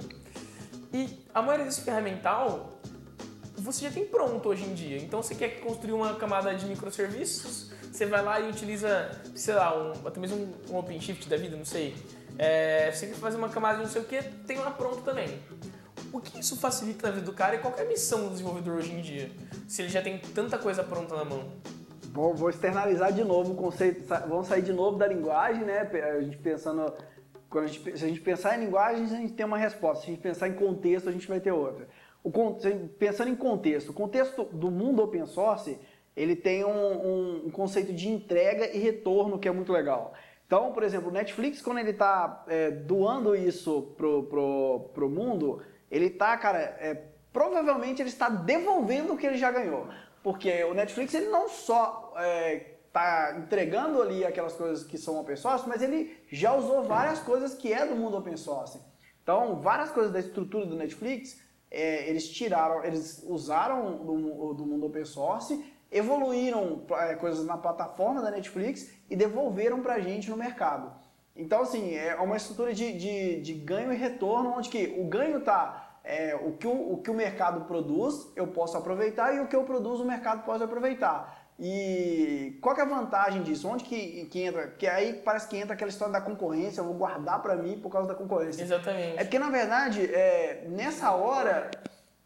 E a maioria desse ferramental você já tem pronto hoje em dia. Então você quer construir uma camada de microserviços, você vai lá e utiliza, sei lá, um, até mesmo um OpenShift da vida, não sei. É, você fazer uma camada de não sei o que, tem lá pronto também. O que isso facilita na vida do cara e qual é a missão do desenvolvedor hoje em dia? Se ele já tem tanta coisa pronta na mão. Vou, vou externalizar de novo o conceito, vamos sair de novo da linguagem, né? A gente pensando, quando a gente, se a gente pensar em linguagens, a gente tem uma resposta. Se a gente pensar em contexto, a gente vai ter outra. O, pensando em contexto, o contexto do mundo open source, ele tem um, um- um conceito de entrega e retorno que é muito legal. Então, por exemplo, o Netflix, quando ele está doando isso pro, pro, pro mundo, ele está, cara, é, provavelmente ele está devolvendo o que ele já ganhou. Porque o Netflix ele não só está entregando ali aquelas coisas que são open source, mas ele já usou várias coisas que é do mundo open source. Então, várias coisas da estrutura do Netflix, é, eles tiraram, eles usaram do, do mundo open source, evoluíram é, coisas na plataforma da Netflix e devolveram pra gente no mercado. Então, assim, é uma estrutura de, de, de ganho e retorno, onde que o ganho está é, o, que o, o que o mercado produz, eu posso aproveitar, e o que eu produzo, o mercado pode aproveitar. E qual que é a vantagem disso? Onde que, que entra? Porque aí parece que entra aquela história da concorrência, eu vou guardar para mim por causa da concorrência. Exatamente. É porque, na verdade, é, nessa hora,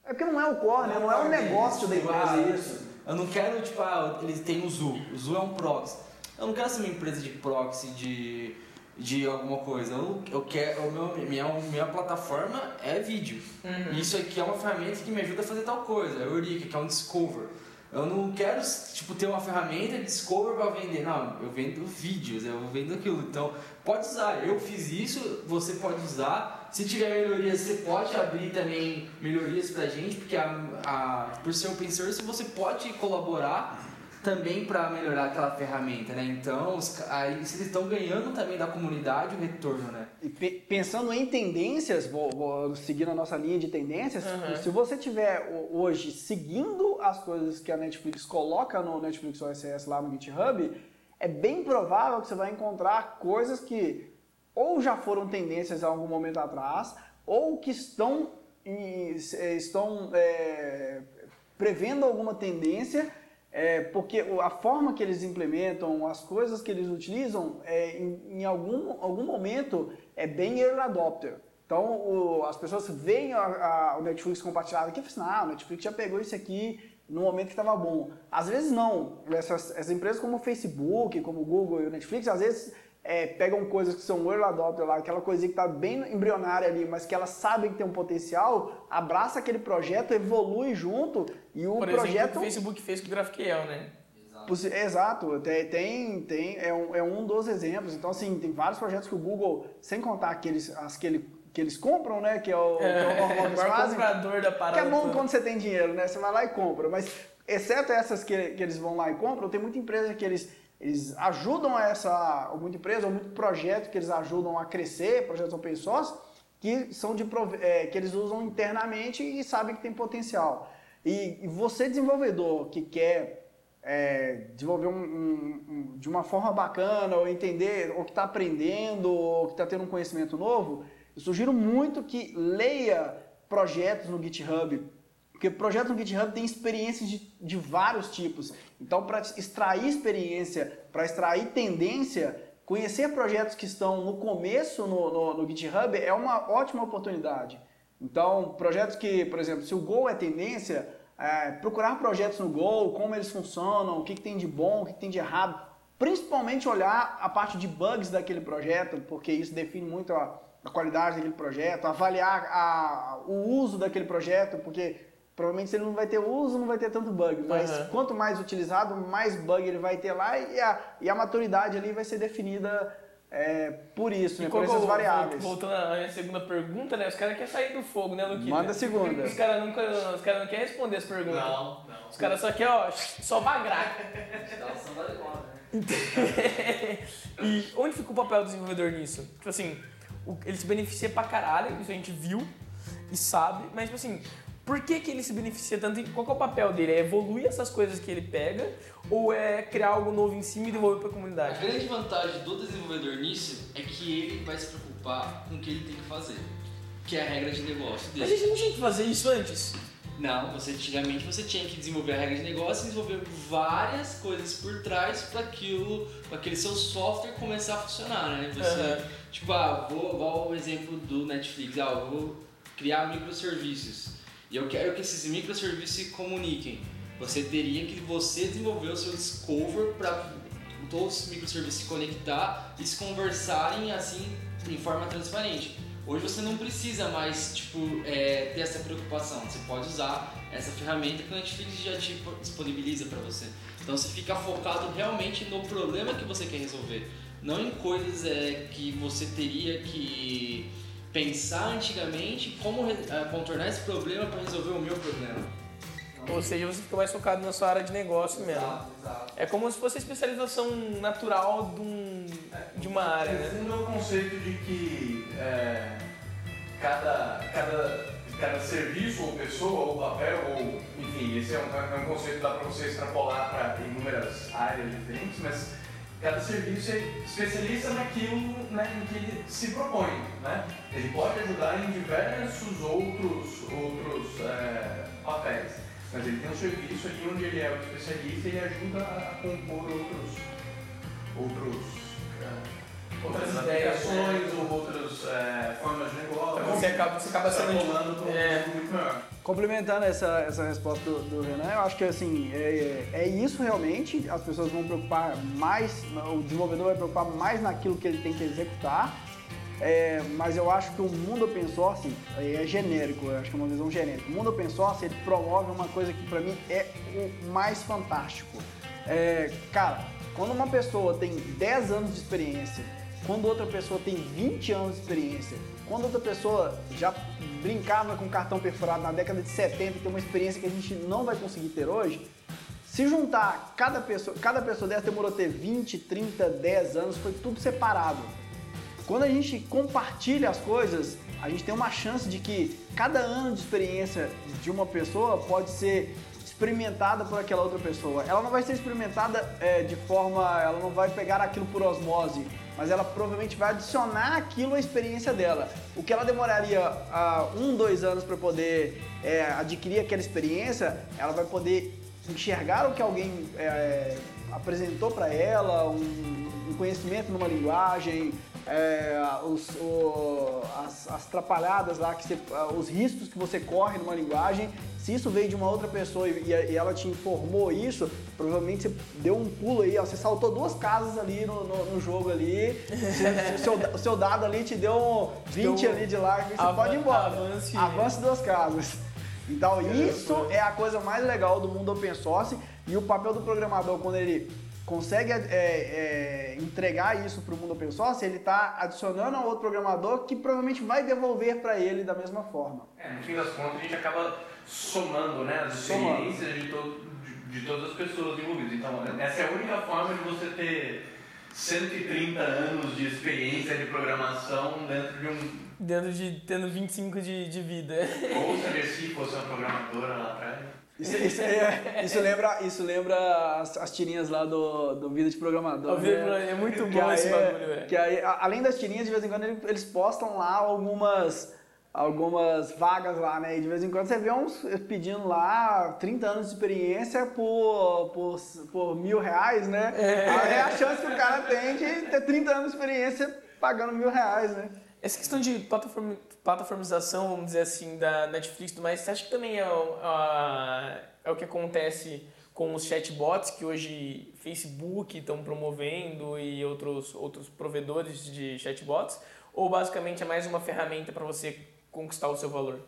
é porque não é o core, né? não é o negócio da empresa isso. Eu não quero, tipo, ah, eles têm o Zoo. O Zoo é um proxy. Eu não quero ser uma empresa de proxy de, de alguma coisa. Eu, eu quero, o meu, minha, minha plataforma é vídeo. Uhum. Isso aqui é uma ferramenta que me ajuda a fazer tal coisa. É o Eureka, que é um Discover. Eu não quero, tipo, ter uma ferramenta de Discover para vender. Não, eu vendo vídeos, eu vendo aquilo. Então, pode usar. Eu fiz isso, você pode usar. Se tiver melhorias, você pode abrir também melhorias pra gente, porque a, a, por ser open source, você pode colaborar também para melhorar aquela ferramenta, né? Então, os aí vocês estão ganhando também da comunidade o retorno, né? E pe- pensando em tendências, vou, vou seguir a nossa linha de tendências, Uhum. se você tiver ho- hoje seguindo as coisas que a Netflix coloca no Netflix OSS lá no GitHub, é bem provável que você vai encontrar coisas que ou já foram tendências há algum momento atrás, ou que estão, em- estão é, prevendo alguma tendência é, porque a forma que eles implementam, as coisas que eles utilizam, é, em, em algum, algum momento é bem early adopter. Então o- as pessoas veem a- a- o Netflix compartilhado aqui e falam assim, ah, o Netflix já pegou isso aqui no momento que estava bom. Às vezes não. Essas, essas empresas como o Facebook, como o Google e o Netflix, às vezes é, pegam coisas que são early adopter lá, aquela coisinha que está bem embrionária ali, mas que elas sabem que tem um potencial, abraça aquele projeto, evolui junto e o Por projeto... exemplo, o que o Facebook fez com o GraphQL, né? Exato, tem, tem, tem- é, um, é um dos exemplos. Então, assim, tem vários projetos que o Google, sem contar aqueles, as que, ele, que eles compram, né? Que é o, que é o normal que o eles maior fazem. comprador da Que parada. é bom quando você tem dinheiro, né? Você vai lá e compra. Mas, exceto essas que, que eles vão lá e compram, tem muita empresa que eles, eles ajudam essa, ou muita empresa, ou muito projeto que eles ajudam a crescer, projetos open source, que são de é, que eles usam internamente e sabem que tem potencial. E, e você, desenvolvedor, que quer é, desenvolver um, um- um- de uma forma bacana, ou entender, ou que está aprendendo, ou que está tendo um conhecimento novo, eu sugiro muito que leia projetos no GitHub, porque projetos no GitHub tem experiências de, de vários tipos. Então, para extrair experiência, para extrair tendência, conhecer projetos que estão no começo no, no- no GitHub é uma ótima oportunidade. Então, projetos que, por exemplo, se o Go é tendência, é, procurar projetos no Go, como eles funcionam, o que, que tem de bom, o que, que tem de errado. Principalmente olhar a parte de bugs daquele projeto, porque isso define muito a, a qualidade daquele projeto, avaliar a- o uso daquele projeto, porque provavelmente ele não vai ter uso, não vai ter tanto bug. Mas Aham. quanto mais utilizado, mais bug ele vai ter lá e a, e a maturidade ali vai ser definida é, por isso, né, por que essas eu- variáveis. Voltando à minha segunda pergunta, né? Os caras querem sair do fogo, né, Luquita? Manda a segunda. Os caras nunca, os caras não querem responder as perguntas. Não, não. Os caras só querem, ó, só bagrar. Demora, né? <laughs> e onde fica o papel do desenvolvedor nisso? Tipo assim, o- ele se beneficia pra caralho, isso a gente viu e sabe, mas tipo assim, por que, que ele se beneficia tanto? Qual é o papel dele? É evoluir essas coisas que ele pega ou é criar algo novo em cima e devolver pra A comunidade? grande vantagem do desenvolvedor nisso é que ele vai se preocupar com o que ele tem que fazer, que é a regra de negócio Mas a dele. gente não tinha que fazer isso antes. Não, você antigamente você tinha que desenvolver a regra de negócio e desenvolver várias coisas por trás para aquilo, para aquele seu software começar a funcionar, né? Você, Aham. tipo, ah, vou, vou o exemplo do Netflix, ah, eu vou criar microserviços e eu quero que esses microserviços se comuniquem. Você teria que você desenvolver o seu discover para todos os microserviços se conectar e se conversarem assim em forma transparente. Hoje você não precisa mais tipo, é, ter essa preocupação. Você pode usar essa ferramenta que o Netflix já te disponibiliza para você. Então você fica focado realmente no problema que você quer resolver, não em coisas é, que você teria que pensar antigamente como é, contornar esse problema para resolver o meu problema. Ou seja, você fica mais focado na sua área de negócio mesmo. Exato, exato. É como se fosse a especialização natural de, um- de uma área, No né? fundo é o conceito de que é, cada, cada, cada serviço ou pessoa ou papel, ou enfim, esse é um, é um conceito que dá para você extrapolar para inúmeras áreas diferentes, mas cada serviço é especialista naquilo né, em que ele se propõe. Né? Ele pode ajudar em diversos outros, outros é, papéis, mas ele tem um serviço ali onde ele é o especialista e ajuda a compor outros, outros é, outras ideias, ou outras é, formas de negócio. Você acaba, você acaba sendo extrapolando para um é. muito maior. Complementando essa, essa resposta do, do Renan, eu acho que assim, é, é isso realmente, as pessoas vão preocupar mais, o desenvolvedor vai preocupar mais naquilo que ele tem que executar, é, mas eu acho que o mundo open source é genérico, eu acho que é uma visão genérica. O mundo open source ele promove uma coisa que para mim é o mais fantástico. É, cara, quando uma pessoa tem 10 anos de experiência, quando outra pessoa tem 20 anos de experiência, quando outra pessoa já brincava com cartão perfurado na década de 70 e tem uma experiência que a gente não vai conseguir ter hoje, se juntar cada pessoa, cada pessoa dessa demorou ter 20, 30, 10 anos, foi tudo separado. Quando a gente compartilha as coisas, a gente tem uma chance de que cada ano de experiência de uma pessoa pode ser experimentada por aquela outra pessoa. Ela não vai ser experimentada é, de forma, ela não vai pegar aquilo por osmose, mas ela provavelmente vai adicionar aquilo à experiência dela. O que ela demoraria ah, um, dois anos para poder é, adquirir aquela experiência, ela vai poder enxergar o que alguém é, apresentou para ela, um, um conhecimento numa linguagem, é, os, o- as, as trapalhadas lá, que você- os riscos que você corre numa linguagem, se isso veio de uma outra pessoa e, e ela te informou isso, provavelmente você deu um pulo aí, ó, você saltou duas casas ali no, no- no jogo ali, o, <laughs> seu, seu dado ali te deu 20 Deu um ali de largo e você avan- pode ir embora. avance- Avance duas casas. Então isso é a coisa mais legal do mundo open source. E o papel do programador quando ele consegue é, é, entregar isso para o mundo open source, ele está adicionando a outro programador que provavelmente vai devolver para ele da mesma forma. É, no fim das contas a gente acaba somando né, as Somando. experiências de, to- de, de todas as pessoas envolvidas. Então, essa é a única forma de você ter 130 anos de experiência de programação dentro de um. Dentro de tendo 25 de, de vida. Ou se a Merci fosse uma programadora lá atrás. Isso, isso, é- isso lembra, isso lembra as, as tirinhas lá do, do Vida de Programador. Né? É muito bom aí esse é- bagulho, velho. Que aí, além das tirinhas, de vez em quando ele- eles postam lá algumas, algumas vagas lá, né? E de vez em quando você vê uns pedindo lá 30 anos de experiência por, por, por mil reais, né? Aí É a chance que o cara tem de ter 30 anos de experiência pagando mil reais, né? Essa questão de plataform, plataformização, vamos dizer assim, da Netflix e tudo mais, você acha que também é, o- é o que acontece com os chatbots que hoje Facebook estão promovendo e outros, outros provedores de chatbots? Ou basicamente é mais uma ferramenta para você conquistar o seu valor?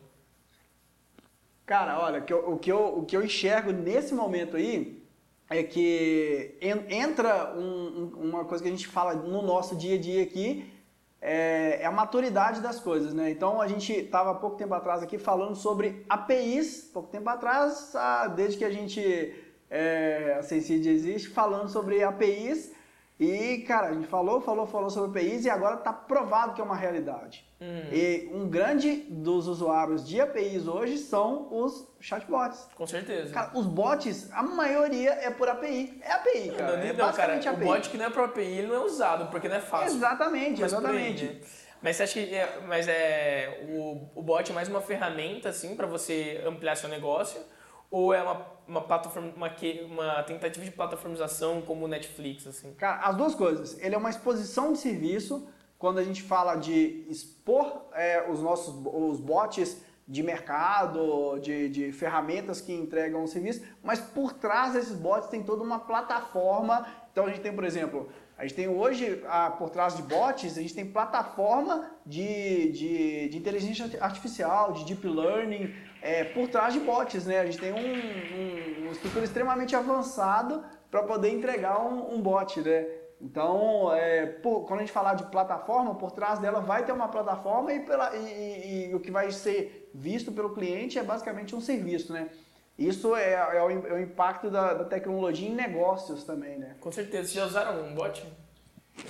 Cara, olha, o, que eu, o que eu enxergo nesse momento aí é que en- entra um- uma coisa que a gente fala no nosso dia a dia aqui, é, é a maturidade das coisas, né? Então a gente estava pouco tempo atrás aqui falando sobre APIs, pouco tempo atrás, ah, desde que a gente, é, a Sensid existe, falando sobre APIs e, cara, a gente falou, falou, falou sobre APIs e agora está provado que é uma realidade. E um grande dos usuários de APIs hoje são os chatbots. Com certeza. Cara, os bots, a maioria é por API. É API, cara. não, é não, cara, basicamente o API. bot que não é pro API, ele não é usado, porque não é fácil. Exatamente, Mas por aí, exatamente. né? Mas você acha que é, mas é, o, o bot é mais uma ferramenta assim para você ampliar seu negócio? Ou é uma, uma, plataforma, uma, uma tentativa de plataformização como o Netflix? Assim? Cara, as duas coisas. Ele é uma exposição de serviço. Quando a gente fala de expor é, os nossos os bots de mercado, de, de ferramentas que entregam o serviço, mas por trás desses bots tem toda uma plataforma. Então a gente tem, por exemplo, a gente tem hoje, ah, por trás de bots, a gente tem plataforma de, de, de inteligência artificial, de deep learning, é, por trás de bots, né? A gente tem um, um, uma estrutura extremamente avançado para poder entregar um, um bot, né? Então, é, por- quando a gente falar de plataforma, por trás dela vai ter uma plataforma e, pela- e- e- e o que vai ser visto pelo cliente é basicamente um serviço, né? Isso é, é o, é o impacto da, da tecnologia em negócios também, né? Com certeza. Vocês já usaram um bot?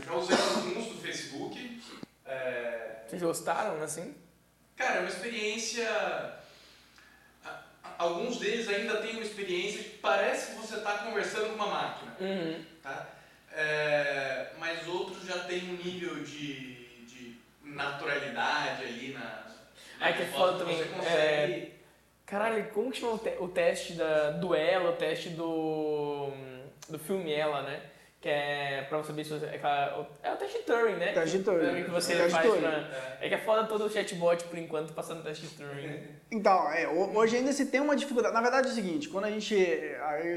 Já usei alguns do Facebook. É, Vocês gostaram, assim? Cara, é uma experiência. Alguns deles ainda têm uma experiência que parece que você está conversando com uma máquina. Uhum. Tá? É, mas outros já têm um nível de, de naturalidade ali na. É que é foda também, consegue. Caralho, como que chama o, te- o teste da, do Ela, o teste do, do filme Ela, né? Que é pra saber se você. É, aquela- é o teste Turing, né? Teste Turing. É que você É faz Turing. pra. É que é foda todo o chatbot por enquanto passando teste Turing. né? Então, é, ho- hoje ainda se tem uma dificuldade. Na verdade é o seguinte, quando a gente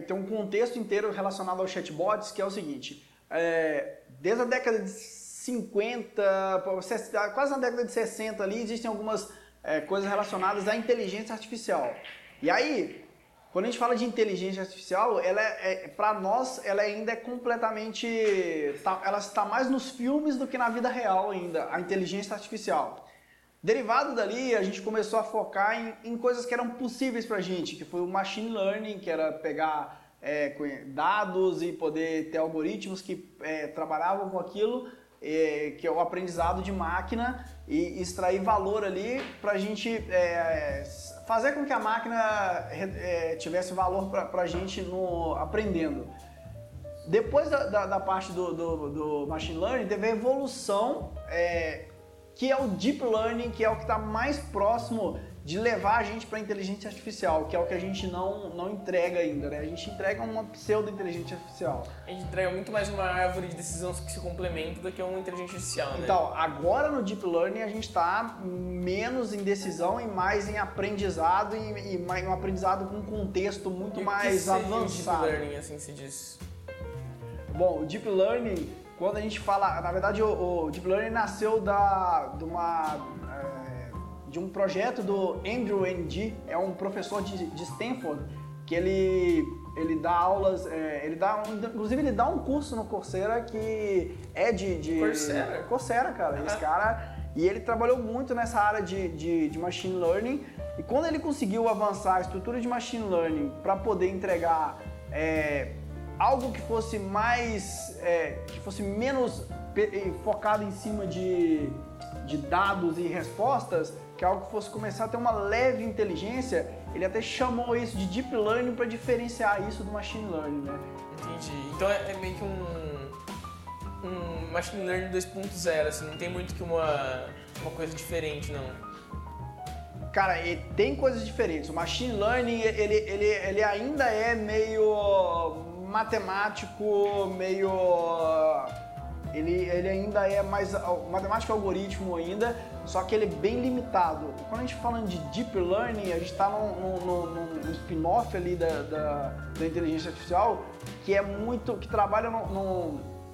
tem um contexto inteiro relacionado aos chatbots, que é o seguinte, é, desde a década de 50, pô, ses- quase na década de 60 ali, existem algumas eh, coisas relacionadas à inteligência artificial. E aí, quando a gente fala de inteligência artificial, ela é, para nós, ela ainda é completamente, tá- ela está mais nos filmes do que na vida real ainda, a inteligência artificial. Derivado dali, a gente começou a focar em, em coisas que eram possíveis para a gente, que foi o machine learning, que era pegar é, dados e poder ter algoritmos que é, trabalhavam com aquilo, é, que é o aprendizado de máquina, e extrair valor ali para a gente é, fazer com que a máquina é, tivesse valor para a gente no, aprendendo. Depois da, da, da parte do, do, do machine learning, teve a evolução, é, que é o deep learning, que é o que está mais próximo de levar a gente para inteligência artificial, que é o que a gente não, não entrega ainda, né? A gente entrega uma pseudo-inteligência artificial. A gente entrega muito mais uma árvore de decisão que se complementa do que uma inteligência artificial, né? Então, agora no Deep Learning a gente está menos em decisão e mais em aprendizado e, e mais um aprendizado com um contexto muito E que mais o avançado. Deep Learning, assim se diz. Bom, o Deep Learning, quando a gente fala, na verdade o, o Deep Learning nasceu da, de, uma, é, de um projeto do Andrew Ng, é um professor de, de Stanford, que ele, ele dá aulas, é, ele dá, um- inclusive ele dá um curso no Coursera que é de... de Coursera? Coursera, cara, esse cara... E ele trabalhou muito nessa área de, de, de machine learning. E quando ele conseguiu avançar a estrutura de machine learning para poder entregar é, algo que fosse mais, é, que fosse menos focado em cima de, de dados e respostas, que algo fosse começar a ter uma leve inteligência, ele até chamou isso de deep learning para diferenciar isso do machine learning, né? Entendi. Então é, é meio que um, um Machine Learning 2.0, assim, não tem muito que uma, uma coisa diferente, não. Cara, tem coisas diferentes. O machine learning, ele, ele, ele ainda é meio matemático, meio. Ele, ele ainda é mais matemático algoritmo ainda, só que ele é bem limitado. Quando a gente fala de deep learning, a gente está num, num- num- spin-off ali da, da, da inteligência artificial que é muito. que trabalha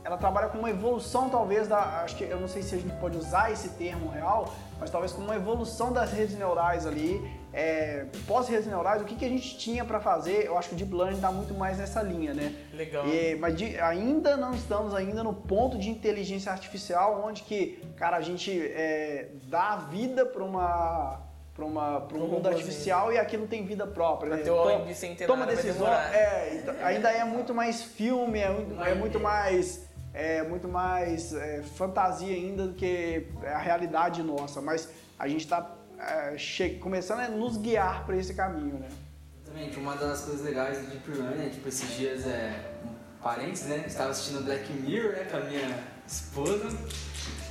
ela trabalha com uma evolução talvez da, acho que eu não sei se a gente pode usar esse termo real, mas talvez com uma evolução das redes neurais ali, é, pós-redes neurais, o que, que a gente tinha para fazer, eu acho que o Deep Learning está muito mais nessa linha, né? Legal. E- mas de- ainda não estamos ainda no ponto de inteligência artificial onde que, cara, a gente é, dá vida para uma para uma para um mundo robôzinho. artificial e aquilo tem vida própria, Pra né? OMB toma vai decisão, é, então, ainda é muito mais filme, é muito, é muito mais é muito mais é, fantasia ainda do que a realidade nossa, mas a gente está começando a nos guiar para esse caminho, né? Exatamente, uma das coisas legais do Deep Learning, né, tipo, esses dias, é, parênteses, né, estava assistindo Black Mirror, né, com a minha esposa,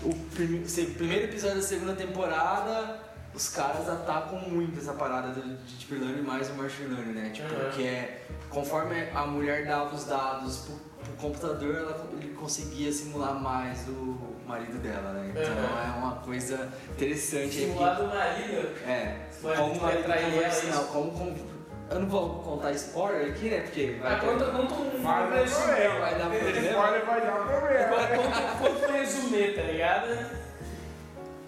o, se- primeiro episódio da segunda temporada, os caras atacam muito essa parada do de Deep Learning mais o Machine Learning, né, tipo, Uhum. que é, conforme a mulher dava os dados pro, pro computador, ela, ele conseguia simular mais o marido dela, né, então Uhum. é uma coisa interessante. Simulado do marido. é, como vai vai trair ela, conversa, isso. não, como, como- Eu não vou contar spoiler aqui, né? Porque vai Ah, conta, conta um Vai dar resumê. problema, vai dar problema. Spoiler vai dar problema. Conta, conta, conta um resumê, tá ligado?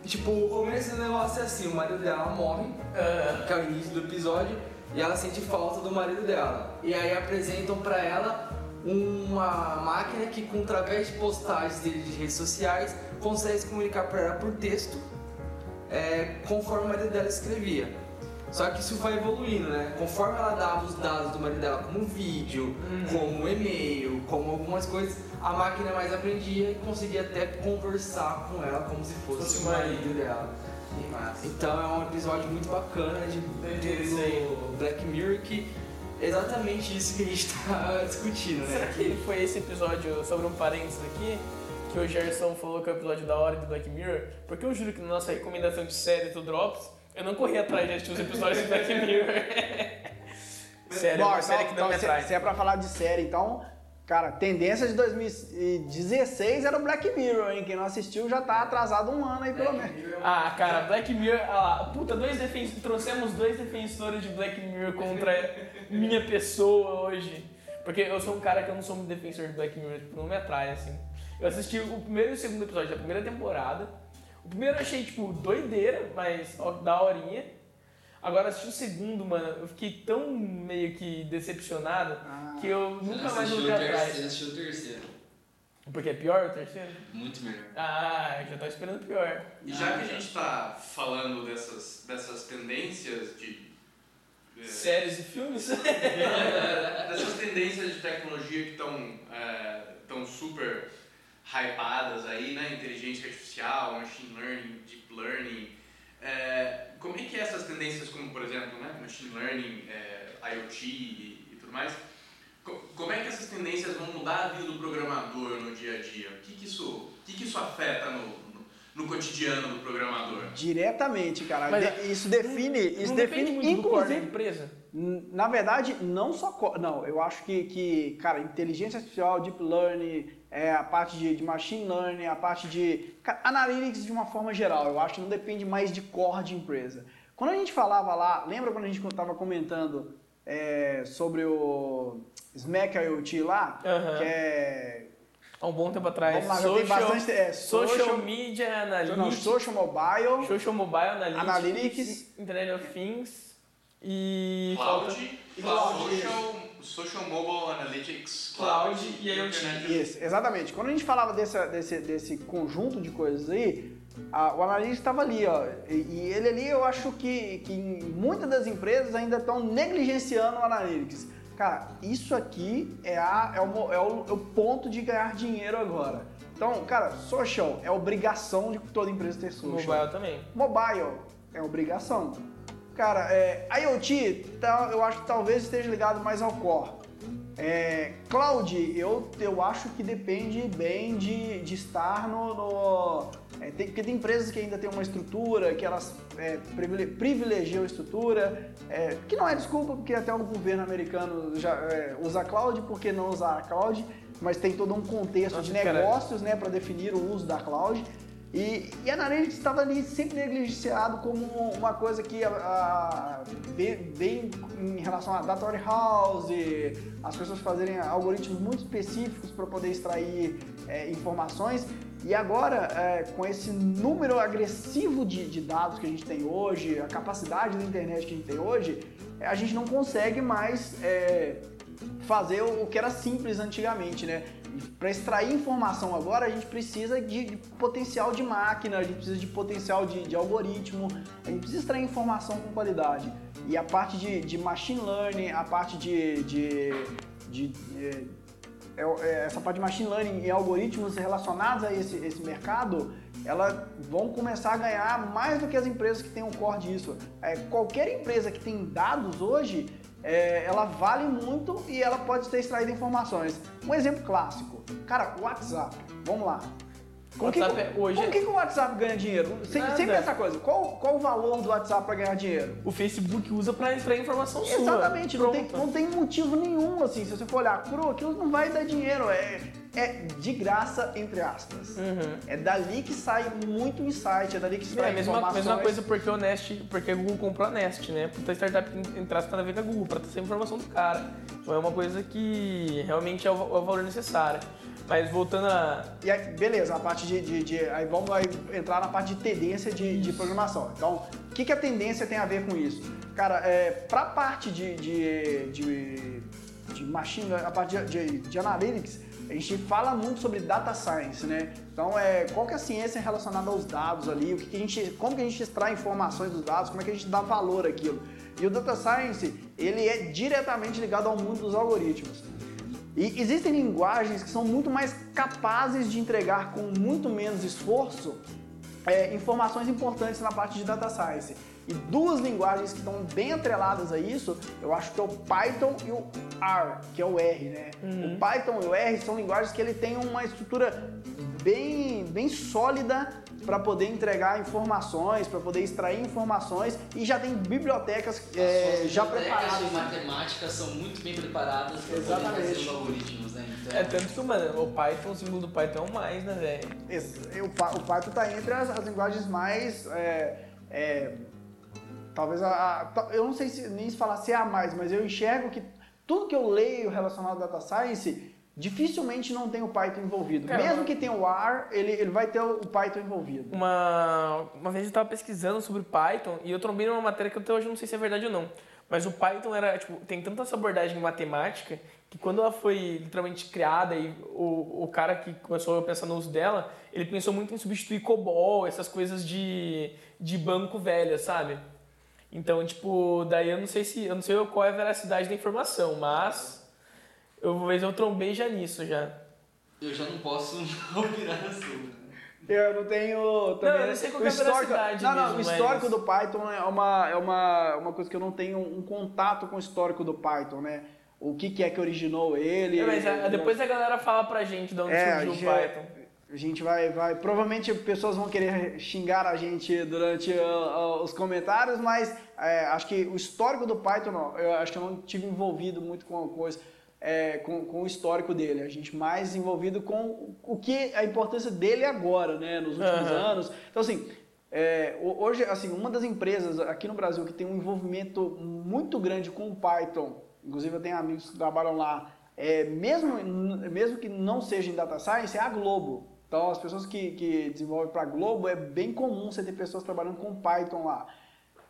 Tipo, o começo do negócio é assim, o marido dela morre, Ah, que é o início do episódio, e ela sente falta do marido dela. E aí apresentam pra ela uma máquina que, com através de postagens dele de redes sociais, consegue se comunicar pra ela por texto, é, conforme o marido dela escrevia. Só que isso vai evoluindo, né? Conforme ela dava os dados do marido dela como vídeo, como e-mail, como algumas coisas, a máquina mais aprendia e conseguia até conversar com ela como se fosse, o marido dela. Então é um episódio muito bacana de aí. do Black Mirror que exatamente isso que a gente <laughs> tá discutindo, Será né? que foi esse episódio, sobre um parênteses aqui, que o Gerson falou que é o episódio da hora do Black Mirror? Porque eu juro que na nossa recomendação de série do Drops, eu não corri atrás de assistir os episódios do Black Mirror. <laughs> sério, Bom, série então, que não me então, atrai. se é pra falar de série, então, cara, tendência de 2016 era o Black Mirror, hein? Quem não assistiu já tá atrasado um ano aí, pelo menos. Ah, cara, Black Mirror, ah lá, puta, dois defen trouxemos dois defensores de Black Mirror contra <laughs> minha pessoa hoje. Porque eu sou um cara que eu não sou muito defensor de Black Mirror, tipo, não me atrai, assim. Eu assisti o primeiro e o segundo episódio da primeira temporada. O primeiro eu achei, tipo, doideira, mas ó, da horinha. Agora assisti o segundo, mano, eu fiquei tão meio que decepcionado Ah. que eu nunca mais voltei atrás. você assistiu o terceiro. Porque é pior o terceiro? Muito melhor. Ah, eu já tava esperando pior. E já que a gente está falando dessas, dessas tendências de. é, Séries e filmes? <laughs> <laughs> dessas tendências de tecnologia que estão tão super hypadas aí, né? Inteligência artificial, machine learning, deep learning. É, como é que essas tendências, como por exemplo, né? machine learning, é, IoT e, e tudo mais, co- como é que essas tendências vão mudar a vida do programador no dia a dia? O que, que, isso, o que, que isso afeta no, no, no cotidiano do programador? Diretamente, cara. Mas, De- isso define, isso não define, muito core da inclusive, empresa? Na verdade, não só. Não, eu acho que, que cara, inteligência artificial, deep learning, é, a parte de, de machine learning, a parte de. analytics de uma forma geral, eu acho que não depende mais de core de empresa. Quando a gente falava lá, lembra quando a gente estava comentando é, sobre o Smack IoT lá? Aham. Que é. Há um bom tempo atrás. Vamos lá, já tem social, bastante. É, social, social, Media não, Analytics. social mobile. Social Mobile Analytics. Analytics. Internet of Things. E. Cloud, falta- Cloud social, social Mobile Analytics, Cloud e IoT. Internet. Isso, exatamente. Quando a gente falava desse, desse, desse conjunto de coisas aí, a- o analista estava ali, ó. E, e ele ali, eu acho que, que em muitas das empresas ainda estão negligenciando o analytics. Cara, isso aqui é, a, é, o, é, o, é o ponto de ganhar dinheiro agora. Então, cara, social é obrigação de toda empresa ter social. Mobile também. Mobile é obrigação. Cara, é, IoT, tá, eu acho que talvez esteja ligado mais ao core. É, cloud, eu, eu acho que depende bem de, de estar no. no- é, tem- porque tem empresas que ainda têm uma estrutura, que elas é, privile- privilegiam a estrutura, é, que não é desculpa, porque até o governo americano já é, usa cloud, por que não usar a cloud? Mas tem todo um contexto Nossa, de cara. negócios né, para definir o uso da cloud. E, e a Analytics estava ali sempre negligenciado como uma coisa que a, a- bem, bem em relação a data warehouse, as pessoas fazerem algoritmos muito específicos para poder extrair é, informações. E agora, é, com esse número agressivo de, de dados que a gente tem hoje, a capacidade da internet que a gente tem hoje, a gente não consegue mais é, fazer o que era simples antigamente, né? Para extrair informação agora, a gente precisa de, de potencial de máquina, a gente precisa de potencial de, de algoritmo, a gente precisa extrair informação com qualidade. E a parte de, de machine learning, a parte de, é, é- é, essa parte de machine learning e algoritmos relacionados a esse, esse mercado, elas vão começar a ganhar mais do que as empresas que têm um core disso. É, qualquer empresa que tem dados hoje, é, ela vale muito e ela pode ter extraído informações. Um exemplo clássico, cara, o WhatsApp. Vamos lá. Como, WhatsApp que, é- hoje como é- que, que o WhatsApp ganha dinheiro? Sempre, essa coisa. Qual, qual o valor do WhatsApp para ganhar dinheiro? O Facebook usa pra extrair informação sua. Exatamente, não tem, não tem motivo nenhum, assim, se você for olhar cru, aquilo não vai dar dinheiro, é, é de graça, entre aspas. Uhum. É dali que sai muito insight, é dali que É, sai a mesma, mesma coisa porque o Nest, porque a Google comprou a Nest, né? Puta startup entrasse nada a ver com a Google, pra ter essa informação do cara. Então é uma coisa que realmente é o, é o valor necessário. Mas voltando a. E aí, beleza, a parte de, de- de- Aí vamos aí entrar na parte de tendência de, de programação. Então, o que, que a tendência tem a ver com isso? Cara, é, pra parte de, de, de, de machine, a parte de, de, de analytics, a gente fala muito sobre data science, né? Então, é, qual que é a ciência relacionada aos dados ali, o que, que a gente, como que a gente extrai informações dos dados, como é que a gente dá valor àquilo. E o data science, ele é diretamente ligado ao mundo dos algoritmos. E existem linguagens que são muito mais capazes de entregar com muito menos esforço é, informações importantes na parte de data science. E duas linguagens que estão bem atreladas a isso, eu acho que é o Python e o R, que é o R, né? O Python e o R são linguagens que ele tem uma estrutura bem, bem sólida para poder entregar informações, para poder extrair informações e já tem bibliotecas é, já bibliotecas preparadas. de matemática são muito bem preparadas para poder Exatamente. fazer os algoritmos, né? Então, É tanto que, mano, o Python, o símbolo do Python é o mais, né, velho? O, o Python está entre as, as linguagens mais. é, é, talvez a, a- Eu não sei se, nem se falar se é a mais, mas eu enxergo que tudo que eu leio relacionado à data science dificilmente não tem o Python envolvido. Cara, Mesmo que tenha o R, ele, ele vai ter o Python envolvido. Uma, uma vez eu tava pesquisando sobre Python e eu trombei numa matéria que até hoje eu não sei se é verdade ou não. Mas o Python era, tipo, tem tanta essa abordagem em matemática que quando ela foi literalmente criada e o, o cara que começou a pensar no uso dela, ele pensou muito em substituir COBOL, essas coisas de, de banco velha, sabe? Então, tipo, daí eu não sei se eu não sei qual é a veracidade da informação, mas eu vez eu trombei já nisso já. eu já não posso <laughs> opinar sobre. Eu não tenho também. eu não sei qual que é a histórico, veracidade Não, não, mesmo, o mas- histórico do Python é uma, é uma, uma coisa que eu não tenho um contato com o histórico do Python, né? O que, que é que originou ele. É, mas a- depois a galera fala pra gente de onde É, surgiu o Python. A gente vai, vai. Provavelmente pessoas vão querer xingar a gente durante uh, uh, os comentários, mas é, acho que o histórico do Python, eu acho que eu não tive envolvido muito com a coisa, é, com, com, o histórico dele. A gente mais envolvido com o que a importância dele agora, né, nos últimos uhum. anos. Então, assim, é, hoje, assim, uma das empresas aqui no Brasil que tem um envolvimento muito grande com o Python, inclusive eu tenho amigos que trabalham lá, é, mesmo, mesmo que não seja em data science, é a Globo. Então, as pessoas que, que desenvolvem para Globo, é bem comum você ter pessoas trabalhando com Python lá.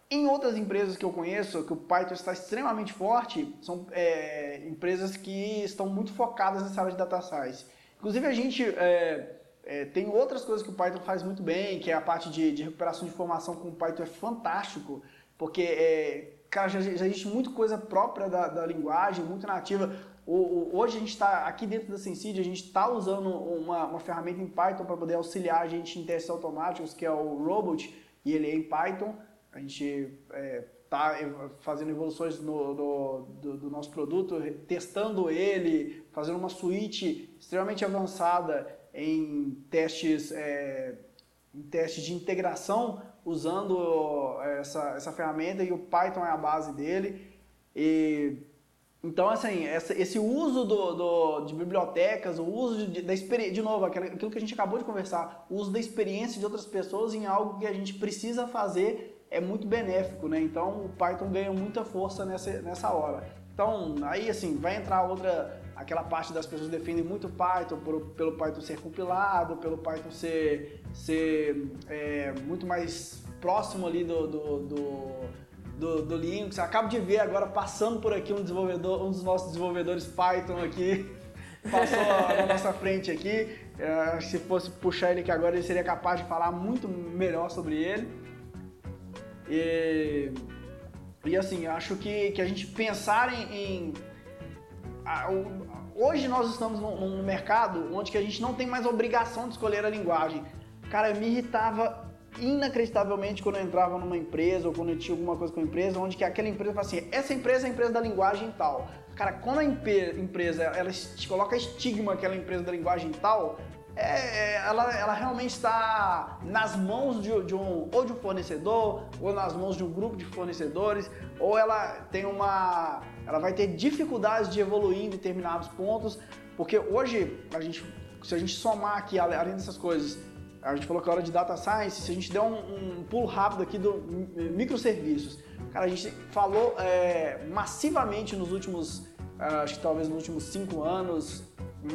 Em outras empresas que eu conheço, que o Python está extremamente forte, são é, empresas que estão muito focadas nessa área de data science. Inclusive, a gente é, é, tem outras coisas que o Python faz muito bem, que é a parte de, de recuperação de informação com o Python é fantástico, porque, é, cara, já, já, existe muita coisa própria da, da linguagem, muito nativa. Hoje a gente está aqui dentro da Sensidia, a gente está usando uma, uma, ferramenta em Python para poder auxiliar a gente em testes automáticos, que é o Robot, e ele é em Python. A gente está é, fazendo evoluções no, no, do, do, nosso produto, testando ele, fazendo uma suíte extremamente avançada em testes, é, em testes de integração usando essa, essa ferramenta e o Python é a base dele. E então, assim, essa, esse uso do, do, de bibliotecas, o uso de, da experiência, de novo, aquilo que a gente acabou de conversar, o uso da experiência de outras pessoas em algo que a gente precisa fazer é muito benéfico, né? Então, o Python ganha muita força nessa, nessa hora. Então, aí, assim, vai entrar outra, aquela parte das pessoas defendem muito Python por, pelo Python ser compilado, pelo Python ser, ser é, muito mais próximo ali do, do, do do, do Linux. Acabo de ver agora passando por aqui um desenvolvedor, um dos nossos desenvolvedores Python aqui, <laughs> passou na nossa frente aqui. É, se fosse puxar ele aqui agora, ele seria capaz de falar muito melhor sobre ele. E, e assim, acho que, que a gente pensar em. em a, o, hoje nós estamos num, num mercado onde que a gente não tem mais obrigação de escolher a linguagem. Cara, me irritava inacreditavelmente quando eu entrava numa empresa ou quando eu tinha alguma coisa com a empresa, onde que aquela empresa fala assim, essa empresa é a empresa da linguagem tal. Cara, quando a empresa ela coloca estigma aquela empresa da linguagem tal, é, é, ela, ela realmente está nas mãos de, de, um ou de um fornecedor ou nas mãos de um grupo de fornecedores ou ela tem uma ela vai ter dificuldades de evoluir em determinados pontos porque hoje a gente se a gente somar aqui além dessas coisas a gente falou que é hora de data science, se a gente der um, um pulo rápido aqui do microserviços, cara, a gente falou é, massivamente nos últimos, ah, acho que talvez nos últimos cinco anos,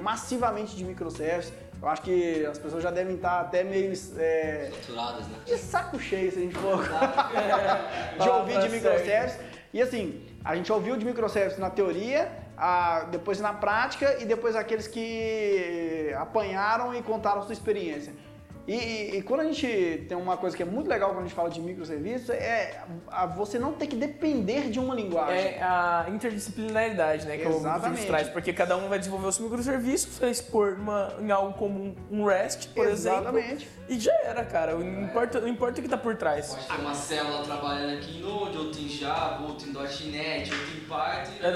massivamente de microservices. Eu acho que as pessoas já devem estar até meio. É, Saturadas, né? De saco cheio, se a gente for. <laughs> de ouvir de microservices. E assim, a gente ouviu de microservices na teoria, a, depois na prática e depois aqueles que apanharam e contaram sua experiência. E, e, e, quando a gente tem uma coisa que é muito legal quando a gente fala de microserviços, é a, você não ter que depender de uma linguagem. É a interdisciplinaridade, né? Que Exatamente. o traz, porque cada um vai desenvolver o seu microserviço, vai expor uma, em algo como um REST, por Exatamente. exemplo. E já era, cara. Não importa, não importa o que está por trás. Pode ter uma célula trabalhando aqui em Node, outra em Java, outra em .NET, outra em Python. É,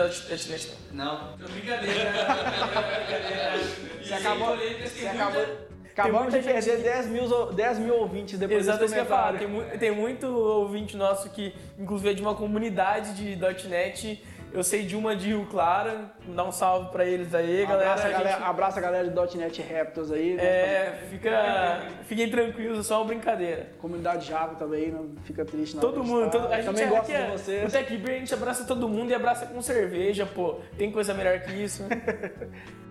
.NET não. Não. Brincadeira. Brincadeira. <laughs> Você acabou... Você acabou... Acabamos de perder gente... 10, mil, 10 mil ouvintes depois Exato, desse comentário. Tem, mu tem muito ouvinte nosso que, inclusive, é de uma comunidade de .NET. Eu sei de uma de Rio Clara, dá um salve pra eles aí, um galera. Abraça a, galera, gente... abraça a galera de .NET Raptors aí. Né? É, fica, fiquem tranquilos, é só uma brincadeira. Comunidade Java também, não fica triste não. Todo mundo, todo, a gente também é, gosta de é, vocês. No Tech a gente abraça todo mundo e abraça com cerveja, pô. Tem coisa melhor que isso. <laughs>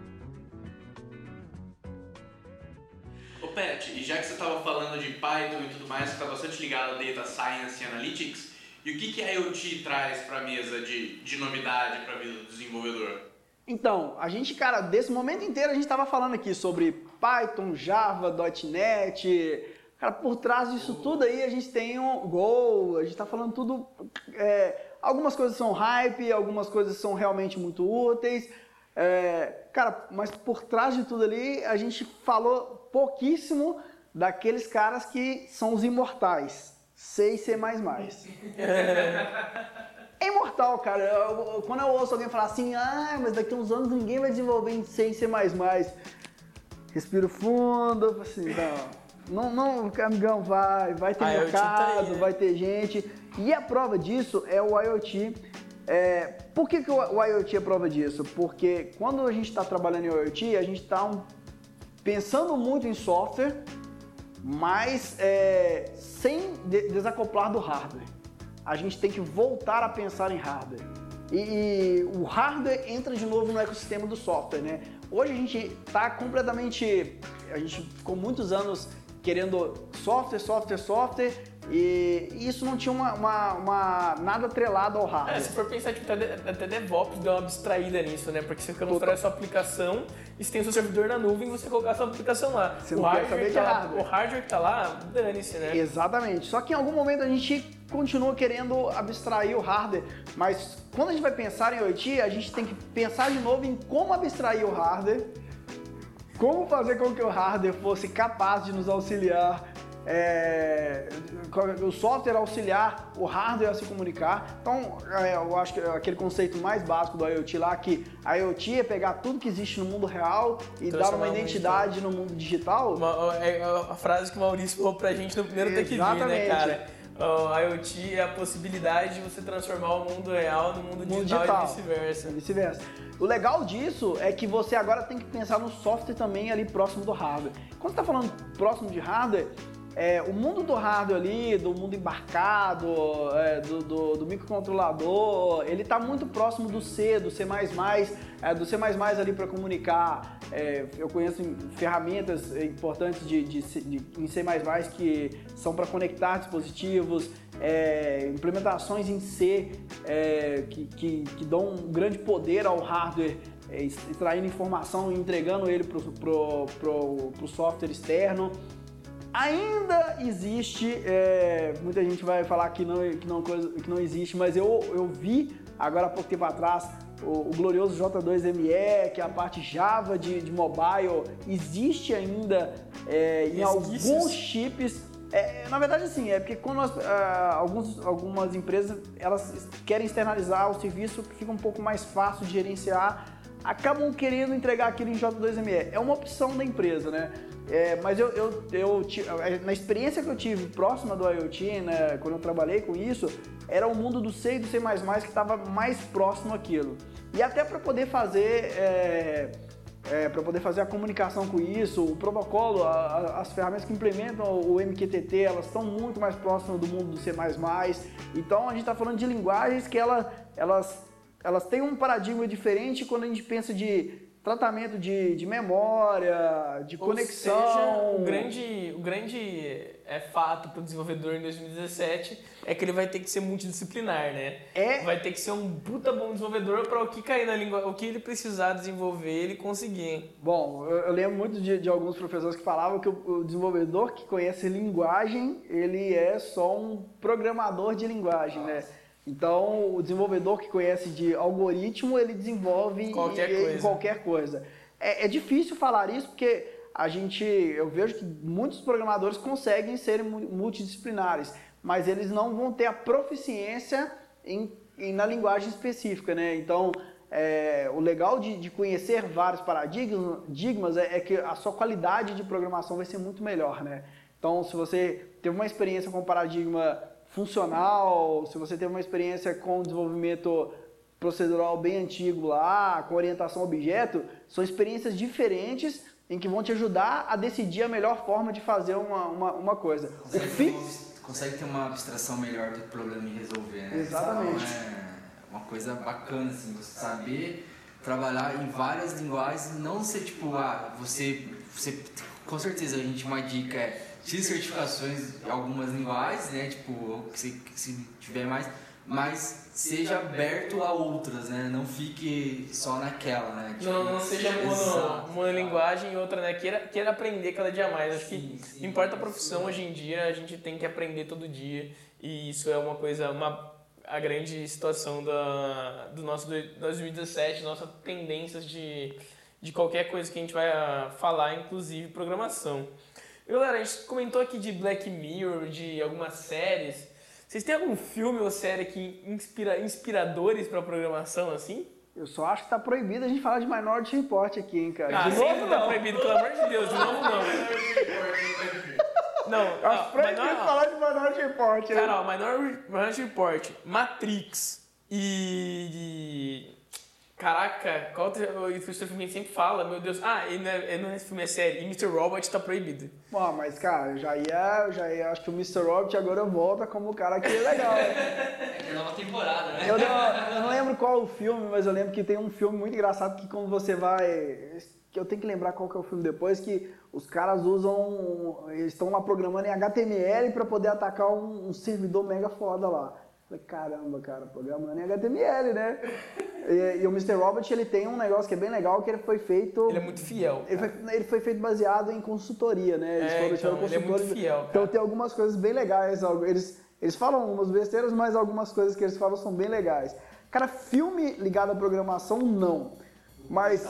Pet, e já que você estava falando de Python e tudo mais, você está bastante ligado a Data Science e Analytics, e o que, que a IoT traz para a mesa de, de novidade para a vida do desenvolvedor? Então, a gente, cara, desse momento inteiro a gente estava falando aqui sobre Python, Java, .NET, cara, por trás disso oh. tudo aí a gente tem um Go, a gente está falando tudo, é, algumas coisas são hype, algumas coisas são realmente muito úteis, é, cara, mas por trás de tudo ali a gente falou pouquíssimo daqueles caras que são os imortais. C e C++. É imortal, cara. Eu, quando eu ouço alguém falar assim, ah, mas daqui a uns anos ninguém vai desenvolver em C e C++. respiro fundo, assim, não, não, não, amigão, vai, vai ter IoT mercado, tá aí, né? vai ter gente. E a prova disso é o IoT. É, por que, que o, o IoT é prova disso? Porque quando a gente está trabalhando em IoT, a gente está pensando muito em software, mas é, sem de- desacoplar do hardware. A gente tem que voltar a pensar em hardware. E, e o hardware entra de novo no ecossistema do software, né? Hoje a gente está completamente. A gente ficou muitos anos querendo software, software, software, e isso não tinha uma, uma- uma- nada atrelado ao É, hardware. se for pensar, tipo, até, DevOps deu uma abstraída nisso, né? Porque você quer mostrar a sua aplicação e você tem o seu servidor na nuvem e você colocar a sua aplicação lá. Você o, não hardware saber de tá lá, hardware. o hardware que tá lá, dane-se, né? Exatamente. Só que em algum momento a gente continua querendo abstrair o hardware, mas quando a gente vai pensar em IoT, a gente tem que pensar de novo em como abstrair o hardware, como fazer com que o hardware fosse capaz de nos auxiliar, é, o software auxiliar o hardware a se comunicar. Então, é, eu acho que é aquele conceito mais básico do IoT lá, que a IoT é pegar tudo que existe no mundo real e dar uma identidade no mundo digital. Uma- é a frase que o Maurício falou pra gente no primeiro Tech né, cara? O IoT é a possibilidade de você transformar o mundo real no mundo Mundo digital, digital. e vice-versa. Vice-versa. O legal disso é que você agora tem que pensar no software também ali próximo do hardware. Quando você está falando próximo de hardware, é, o mundo do hardware ali, do mundo embarcado, é, do, do- do microcontrolador, ele está muito próximo do C, do C++, é, do C++ ali para comunicar. É, eu conheço ferramentas importantes de, de, de- em C++ que são para conectar dispositivos, é, implementações em C é, que, que, que dão um grande poder ao hardware, é, extraindo informação e entregando ele para o software externo. Ainda existe, é, muita gente vai falar que não, que não, coisa- que não existe, mas eu, eu vi agora há pouco tempo atrás o, o glorioso J2ME, que é a parte Java de, de mobile, existe ainda é, em alguns chips. É, na verdade, assim, é porque quando nós, ah, alguns, algumas empresas elas querem externalizar o serviço que fica um pouco mais fácil de gerenciar, acabam querendo entregar aquilo em J2ME. É uma opção da empresa, né? É, mas eu, eu, eu ti- na experiência que eu tive próxima do IoT, né, quando eu trabalhei com isso, era o mundo do C e do C++ que estava mais próximo àquilo. E até para poder fazer é, para poder fazer a comunicação com isso, o protocolo, a- a- as ferramentas que implementam o MQTT, elas estão muito mais próximas do mundo do C++. Então a gente está falando de linguagens que ela, elas, elas têm um paradigma diferente quando a gente pensa de tratamento de, de memória, de Ou conexão. seja, o grande, o grande é, fato para o desenvolvedor em 2017 é que ele vai ter que ser multidisciplinar, né? É. Vai ter que ser um puta bom desenvolvedor para o que cair na língua, o que ele precisar desenvolver, ele conseguir. Bom, eu, eu lembro muito de, de alguns professores que falavam que o, o desenvolvedor que conhece linguagem, ele é só um programador de linguagem, né? Então, o desenvolvedor que conhece de algoritmo, ele desenvolve Qualquer em- em coisa. qualquer coisa. É, é difícil falar isso porque a gente, eu vejo que muitos programadores conseguem ser mu- multidisciplinares, mas eles não vão ter a proficiência em, em- na linguagem específica, né? Então, é, o legal de, de conhecer vários paradigmas paradigmas é, é que a sua qualidade de programação vai ser muito melhor, né? Então, se você teve uma experiência com paradigma funcional, se você teve uma experiência com desenvolvimento procedural bem antigo lá, com orientação a objeto, são experiências diferentes em que vão te ajudar a decidir a melhor forma de fazer uma, uma, uma coisa. O Consegue, ter uma, consegue ter uma abstração melhor do problema e resolver, né? Exatamente. Então, é uma coisa bacana, assim, você saber trabalhar em várias linguagens, não ser tipo, ah, você, você com certeza a gente uma dica é X certificações em algumas linguagens, né? Tipo, se, se tiver mais, mas seja aberto a outras, né? Não fique só naquela, né? Tipo, Não, não seja mono, exato. monolinguagem e outra, né? Queira, queira aprender cada dia mais. Acho que Sim, sim. não importa a profissão hoje em dia, a gente tem que aprender todo dia. E isso é uma coisa, uma, a grande situação da, do nosso dois- 2017, nossas tendências de, de qualquer coisa que a gente vai ah, falar, inclusive programação. Galera, a gente comentou aqui de Black Mirror, de algumas séries. Vocês têm algum filme ou série que inspira inspiradores para programação assim? Eu só acho que tá proibido a gente falar de Minority Report aqui, hein, cara. Ah, de novo, tá não. proibido, pelo amor de Deus, de novo não. Não, Eu acho ó, proibido Minor- falar de Minority Report. Cara, ó, Minority Report, Matrix e. Caraca, qual outro outro filme que a gente sempre fala? Meu Deus. Ah, e não é, não é filme, é série. E Mr. Robot tá proibido. Bom, mas, cara, eu já ia, já ia, acho que o Mr. Robot agora volta como o cara que é legal, <laughs> né? É nova temporada, né? Eu não, eu não lembro qual o filme, mas eu lembro que tem um filme muito engraçado que quando você vai. que Eu tenho que lembrar qual que é o filme depois, que os caras usam. Eles estão lá programando em HTML para poder atacar um, um servidor mega foda lá. Falei, caramba, cara, programando em HTML, né? E, e o Mr. Robot, ele tem um negócio que é bem legal, que ele foi feito. Ele é muito fiel. Ele foi, ele foi feito baseado em consultoria, né? Eles É, foram então, ele é muito fiel, cara. Então tem algumas coisas bem legais. Eles, eles falam algumas besteiras, mas algumas coisas que eles falam são bem legais. Cara, filme ligado à programação, não. Mas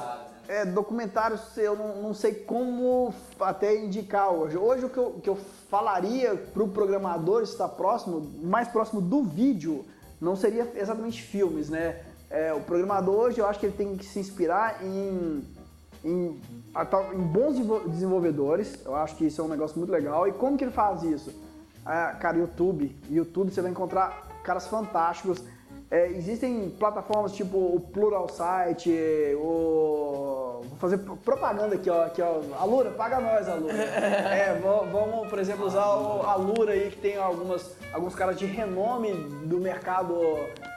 é, documentários eu não, não sei como até indicar hoje. Hoje o que eu, que eu falaria para o programador estar próximo, mais próximo do vídeo, não seria exatamente filmes, né? É, o programador hoje eu acho que ele tem que se inspirar em em, em bons desenvol- desenvolvedores. Eu acho que isso é um negócio muito legal. E como que ele faz isso? Ah, cara, YouTube. YouTube você vai encontrar caras fantásticos. É, existem plataformas tipo o Plural Site, o... Vou fazer pro- propaganda aqui, ó. Aqui, ó. Alura, paga nós, Alura. <laughs> É, va- vamos, por exemplo, usar o Alura aí, que tem algumas, alguns caras de renome do mercado,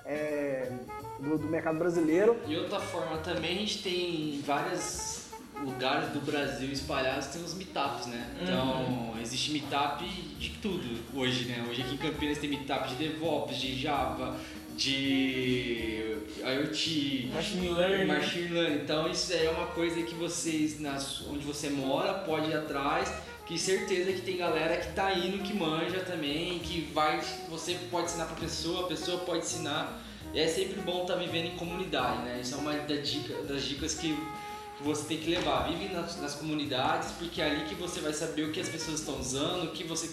é, do, do mercado brasileiro. E outra forma também a gente tem vários lugares do Brasil espalhados, tem os meetups, né? Então existe meetup de tudo hoje, né? Hoje aqui em Campinas tem meetup de DevOps, de Java, de IoT, Machine learning. machine learning. Então isso é uma coisa que vocês, nas, onde você mora, pode ir atrás. Que certeza que tem galera que tá indo, que manja também, que vai. Você pode ensinar pra pessoa, a pessoa pode ensinar. E é sempre bom estar vivendo em comunidade, né? Isso é uma da dica, das dicas que, que você tem que levar. Vive nas, nas comunidades, porque é ali que você vai saber o que as pessoas estão usando, o que você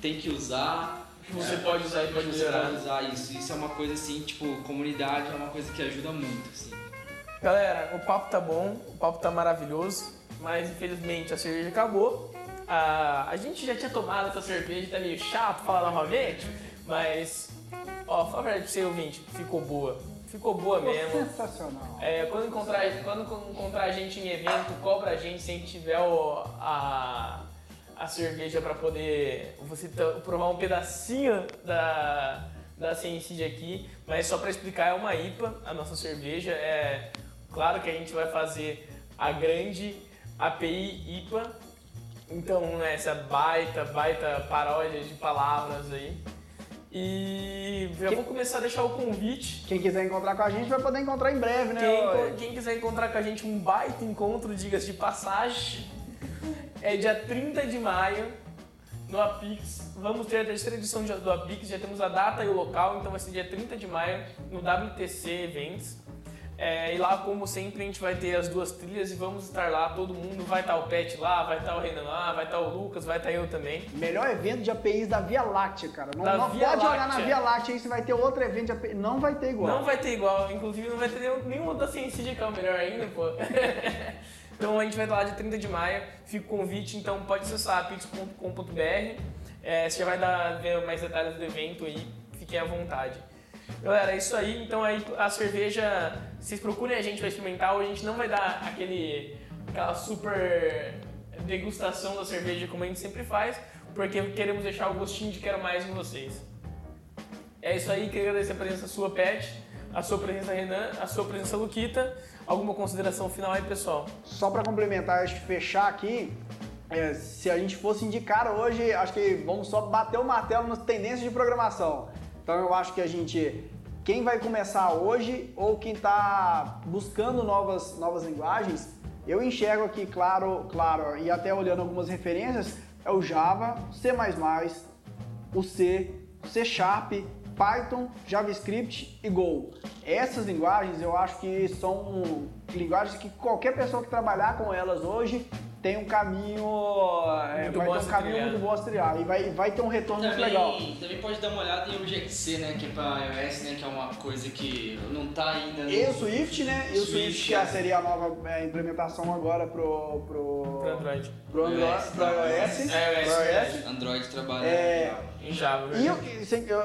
tem que usar. Que você pode usar e pode Você melhorar. pode usar isso. Isso é uma coisa assim, tipo, comunidade é uma coisa que ajuda muito, assim. Galera, o papo tá bom, o papo tá maravilhoso, mas infelizmente a cerveja acabou. Ah, a gente já tinha tomado essa cerveja, tá meio chato falar novamente, mas, ó, fala a verdade pra você, ouvinte, ficou boa. Ficou boa mesmo. Sensacional. É, quando, encontrar, quando encontrar a gente em evento, cobra a gente se a gente tiver o- a, a cerveja para poder você t- provar um pedacinho da, da Ciência aqui. Mas só para explicar, é uma IPA, a nossa cerveja. É claro que a gente vai fazer a grande API IPA. Então, né, essa baita, baita paródia de palavras aí. E já vou começar a deixar o convite Quem quiser encontrar com a gente vai poder encontrar em breve, né? quem, quem quiser encontrar com a gente um baita encontro, diga-se de passagem, é dia 30 de maio no Apix. Vamos ter a terceira edição de- do Apix, já temos a data e o local, então vai ser dia 30 de maio no WTC Eventos. É, e lá, como sempre, a gente vai ter as duas trilhas e vamos estar lá, todo mundo. Vai estar o Pet lá, vai estar o Renan lá, vai estar o Lucas, vai estar eu também. Melhor evento de APIs da Via Láctea, cara. Não, não Via pode olhar na Láctea. Via Láctea aí, você vai ter outro evento de API. Não vai ter igual. Não vai ter igual, inclusive não vai ter nenhum- nenhuma da Ciência que é o melhor ainda, pô. <laughs> então a gente vai estar lá dia 30 de maio, fica o convite, então pode acessar pix.com.br, é, você já vai dar, ver mais detalhes do evento aí, fiquem à vontade. Galera, é isso aí, então aí a cerveja, vocês procurem a gente para experimentar, a gente não vai dar aquele, aquela super degustação da cerveja como a gente sempre faz, porque queremos deixar o gostinho de quero mais em vocês. É isso aí, queria agradecer a presença sua, Pet, a sua presença, Renan, a sua presença, Luquita. Alguma consideração final aí, pessoal? Só para complementar, acho que fechar aqui, é, se a gente fosse indicar hoje, acho que vamos só bater o martelo nas tendências de programação. Então eu acho que a gente, quem vai começar hoje ou quem está buscando novas, novas linguagens, eu enxergo aqui, claro, claro, e até olhando algumas referências, é o Java, C++, o C, C Sharp, Python, JavaScript e Go. Essas linguagens eu acho que são linguagens que qualquer pessoa que trabalhar com elas hoje tem um caminho, é, Muito vai bom ter um caminho muito bom a trilhar e vai, vai ter um retorno muito legal. Também, também pode dar uma olhada em Object-C, né? Que é pra iOS, né? Que é uma coisa que não tá ainda no... E o Swift, né? E o Swift, Swift, que é. seria a nova é, implementação agora pro, pro, Pro Android. pro Android, iOS, pro iOS, iOS, pro iOS. Android trabalha... É, Em Java, E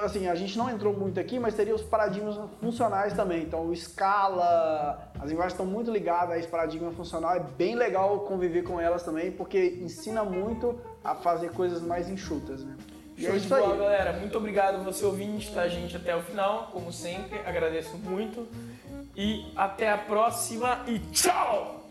assim, a gente não entrou muito aqui, mas teria os paradigmas funcionais também. Então, o Scala, as linguagens estão muito ligadas a esse paradigma funcional. É bem legal conviver com elas também, porque ensina muito a fazer coisas mais enxutas, né? Show é de isso aí. bola, galera. Muito obrigado você ouvinte, tá, gente, até o final, como sempre. Agradeço muito. E até a próxima e tchau!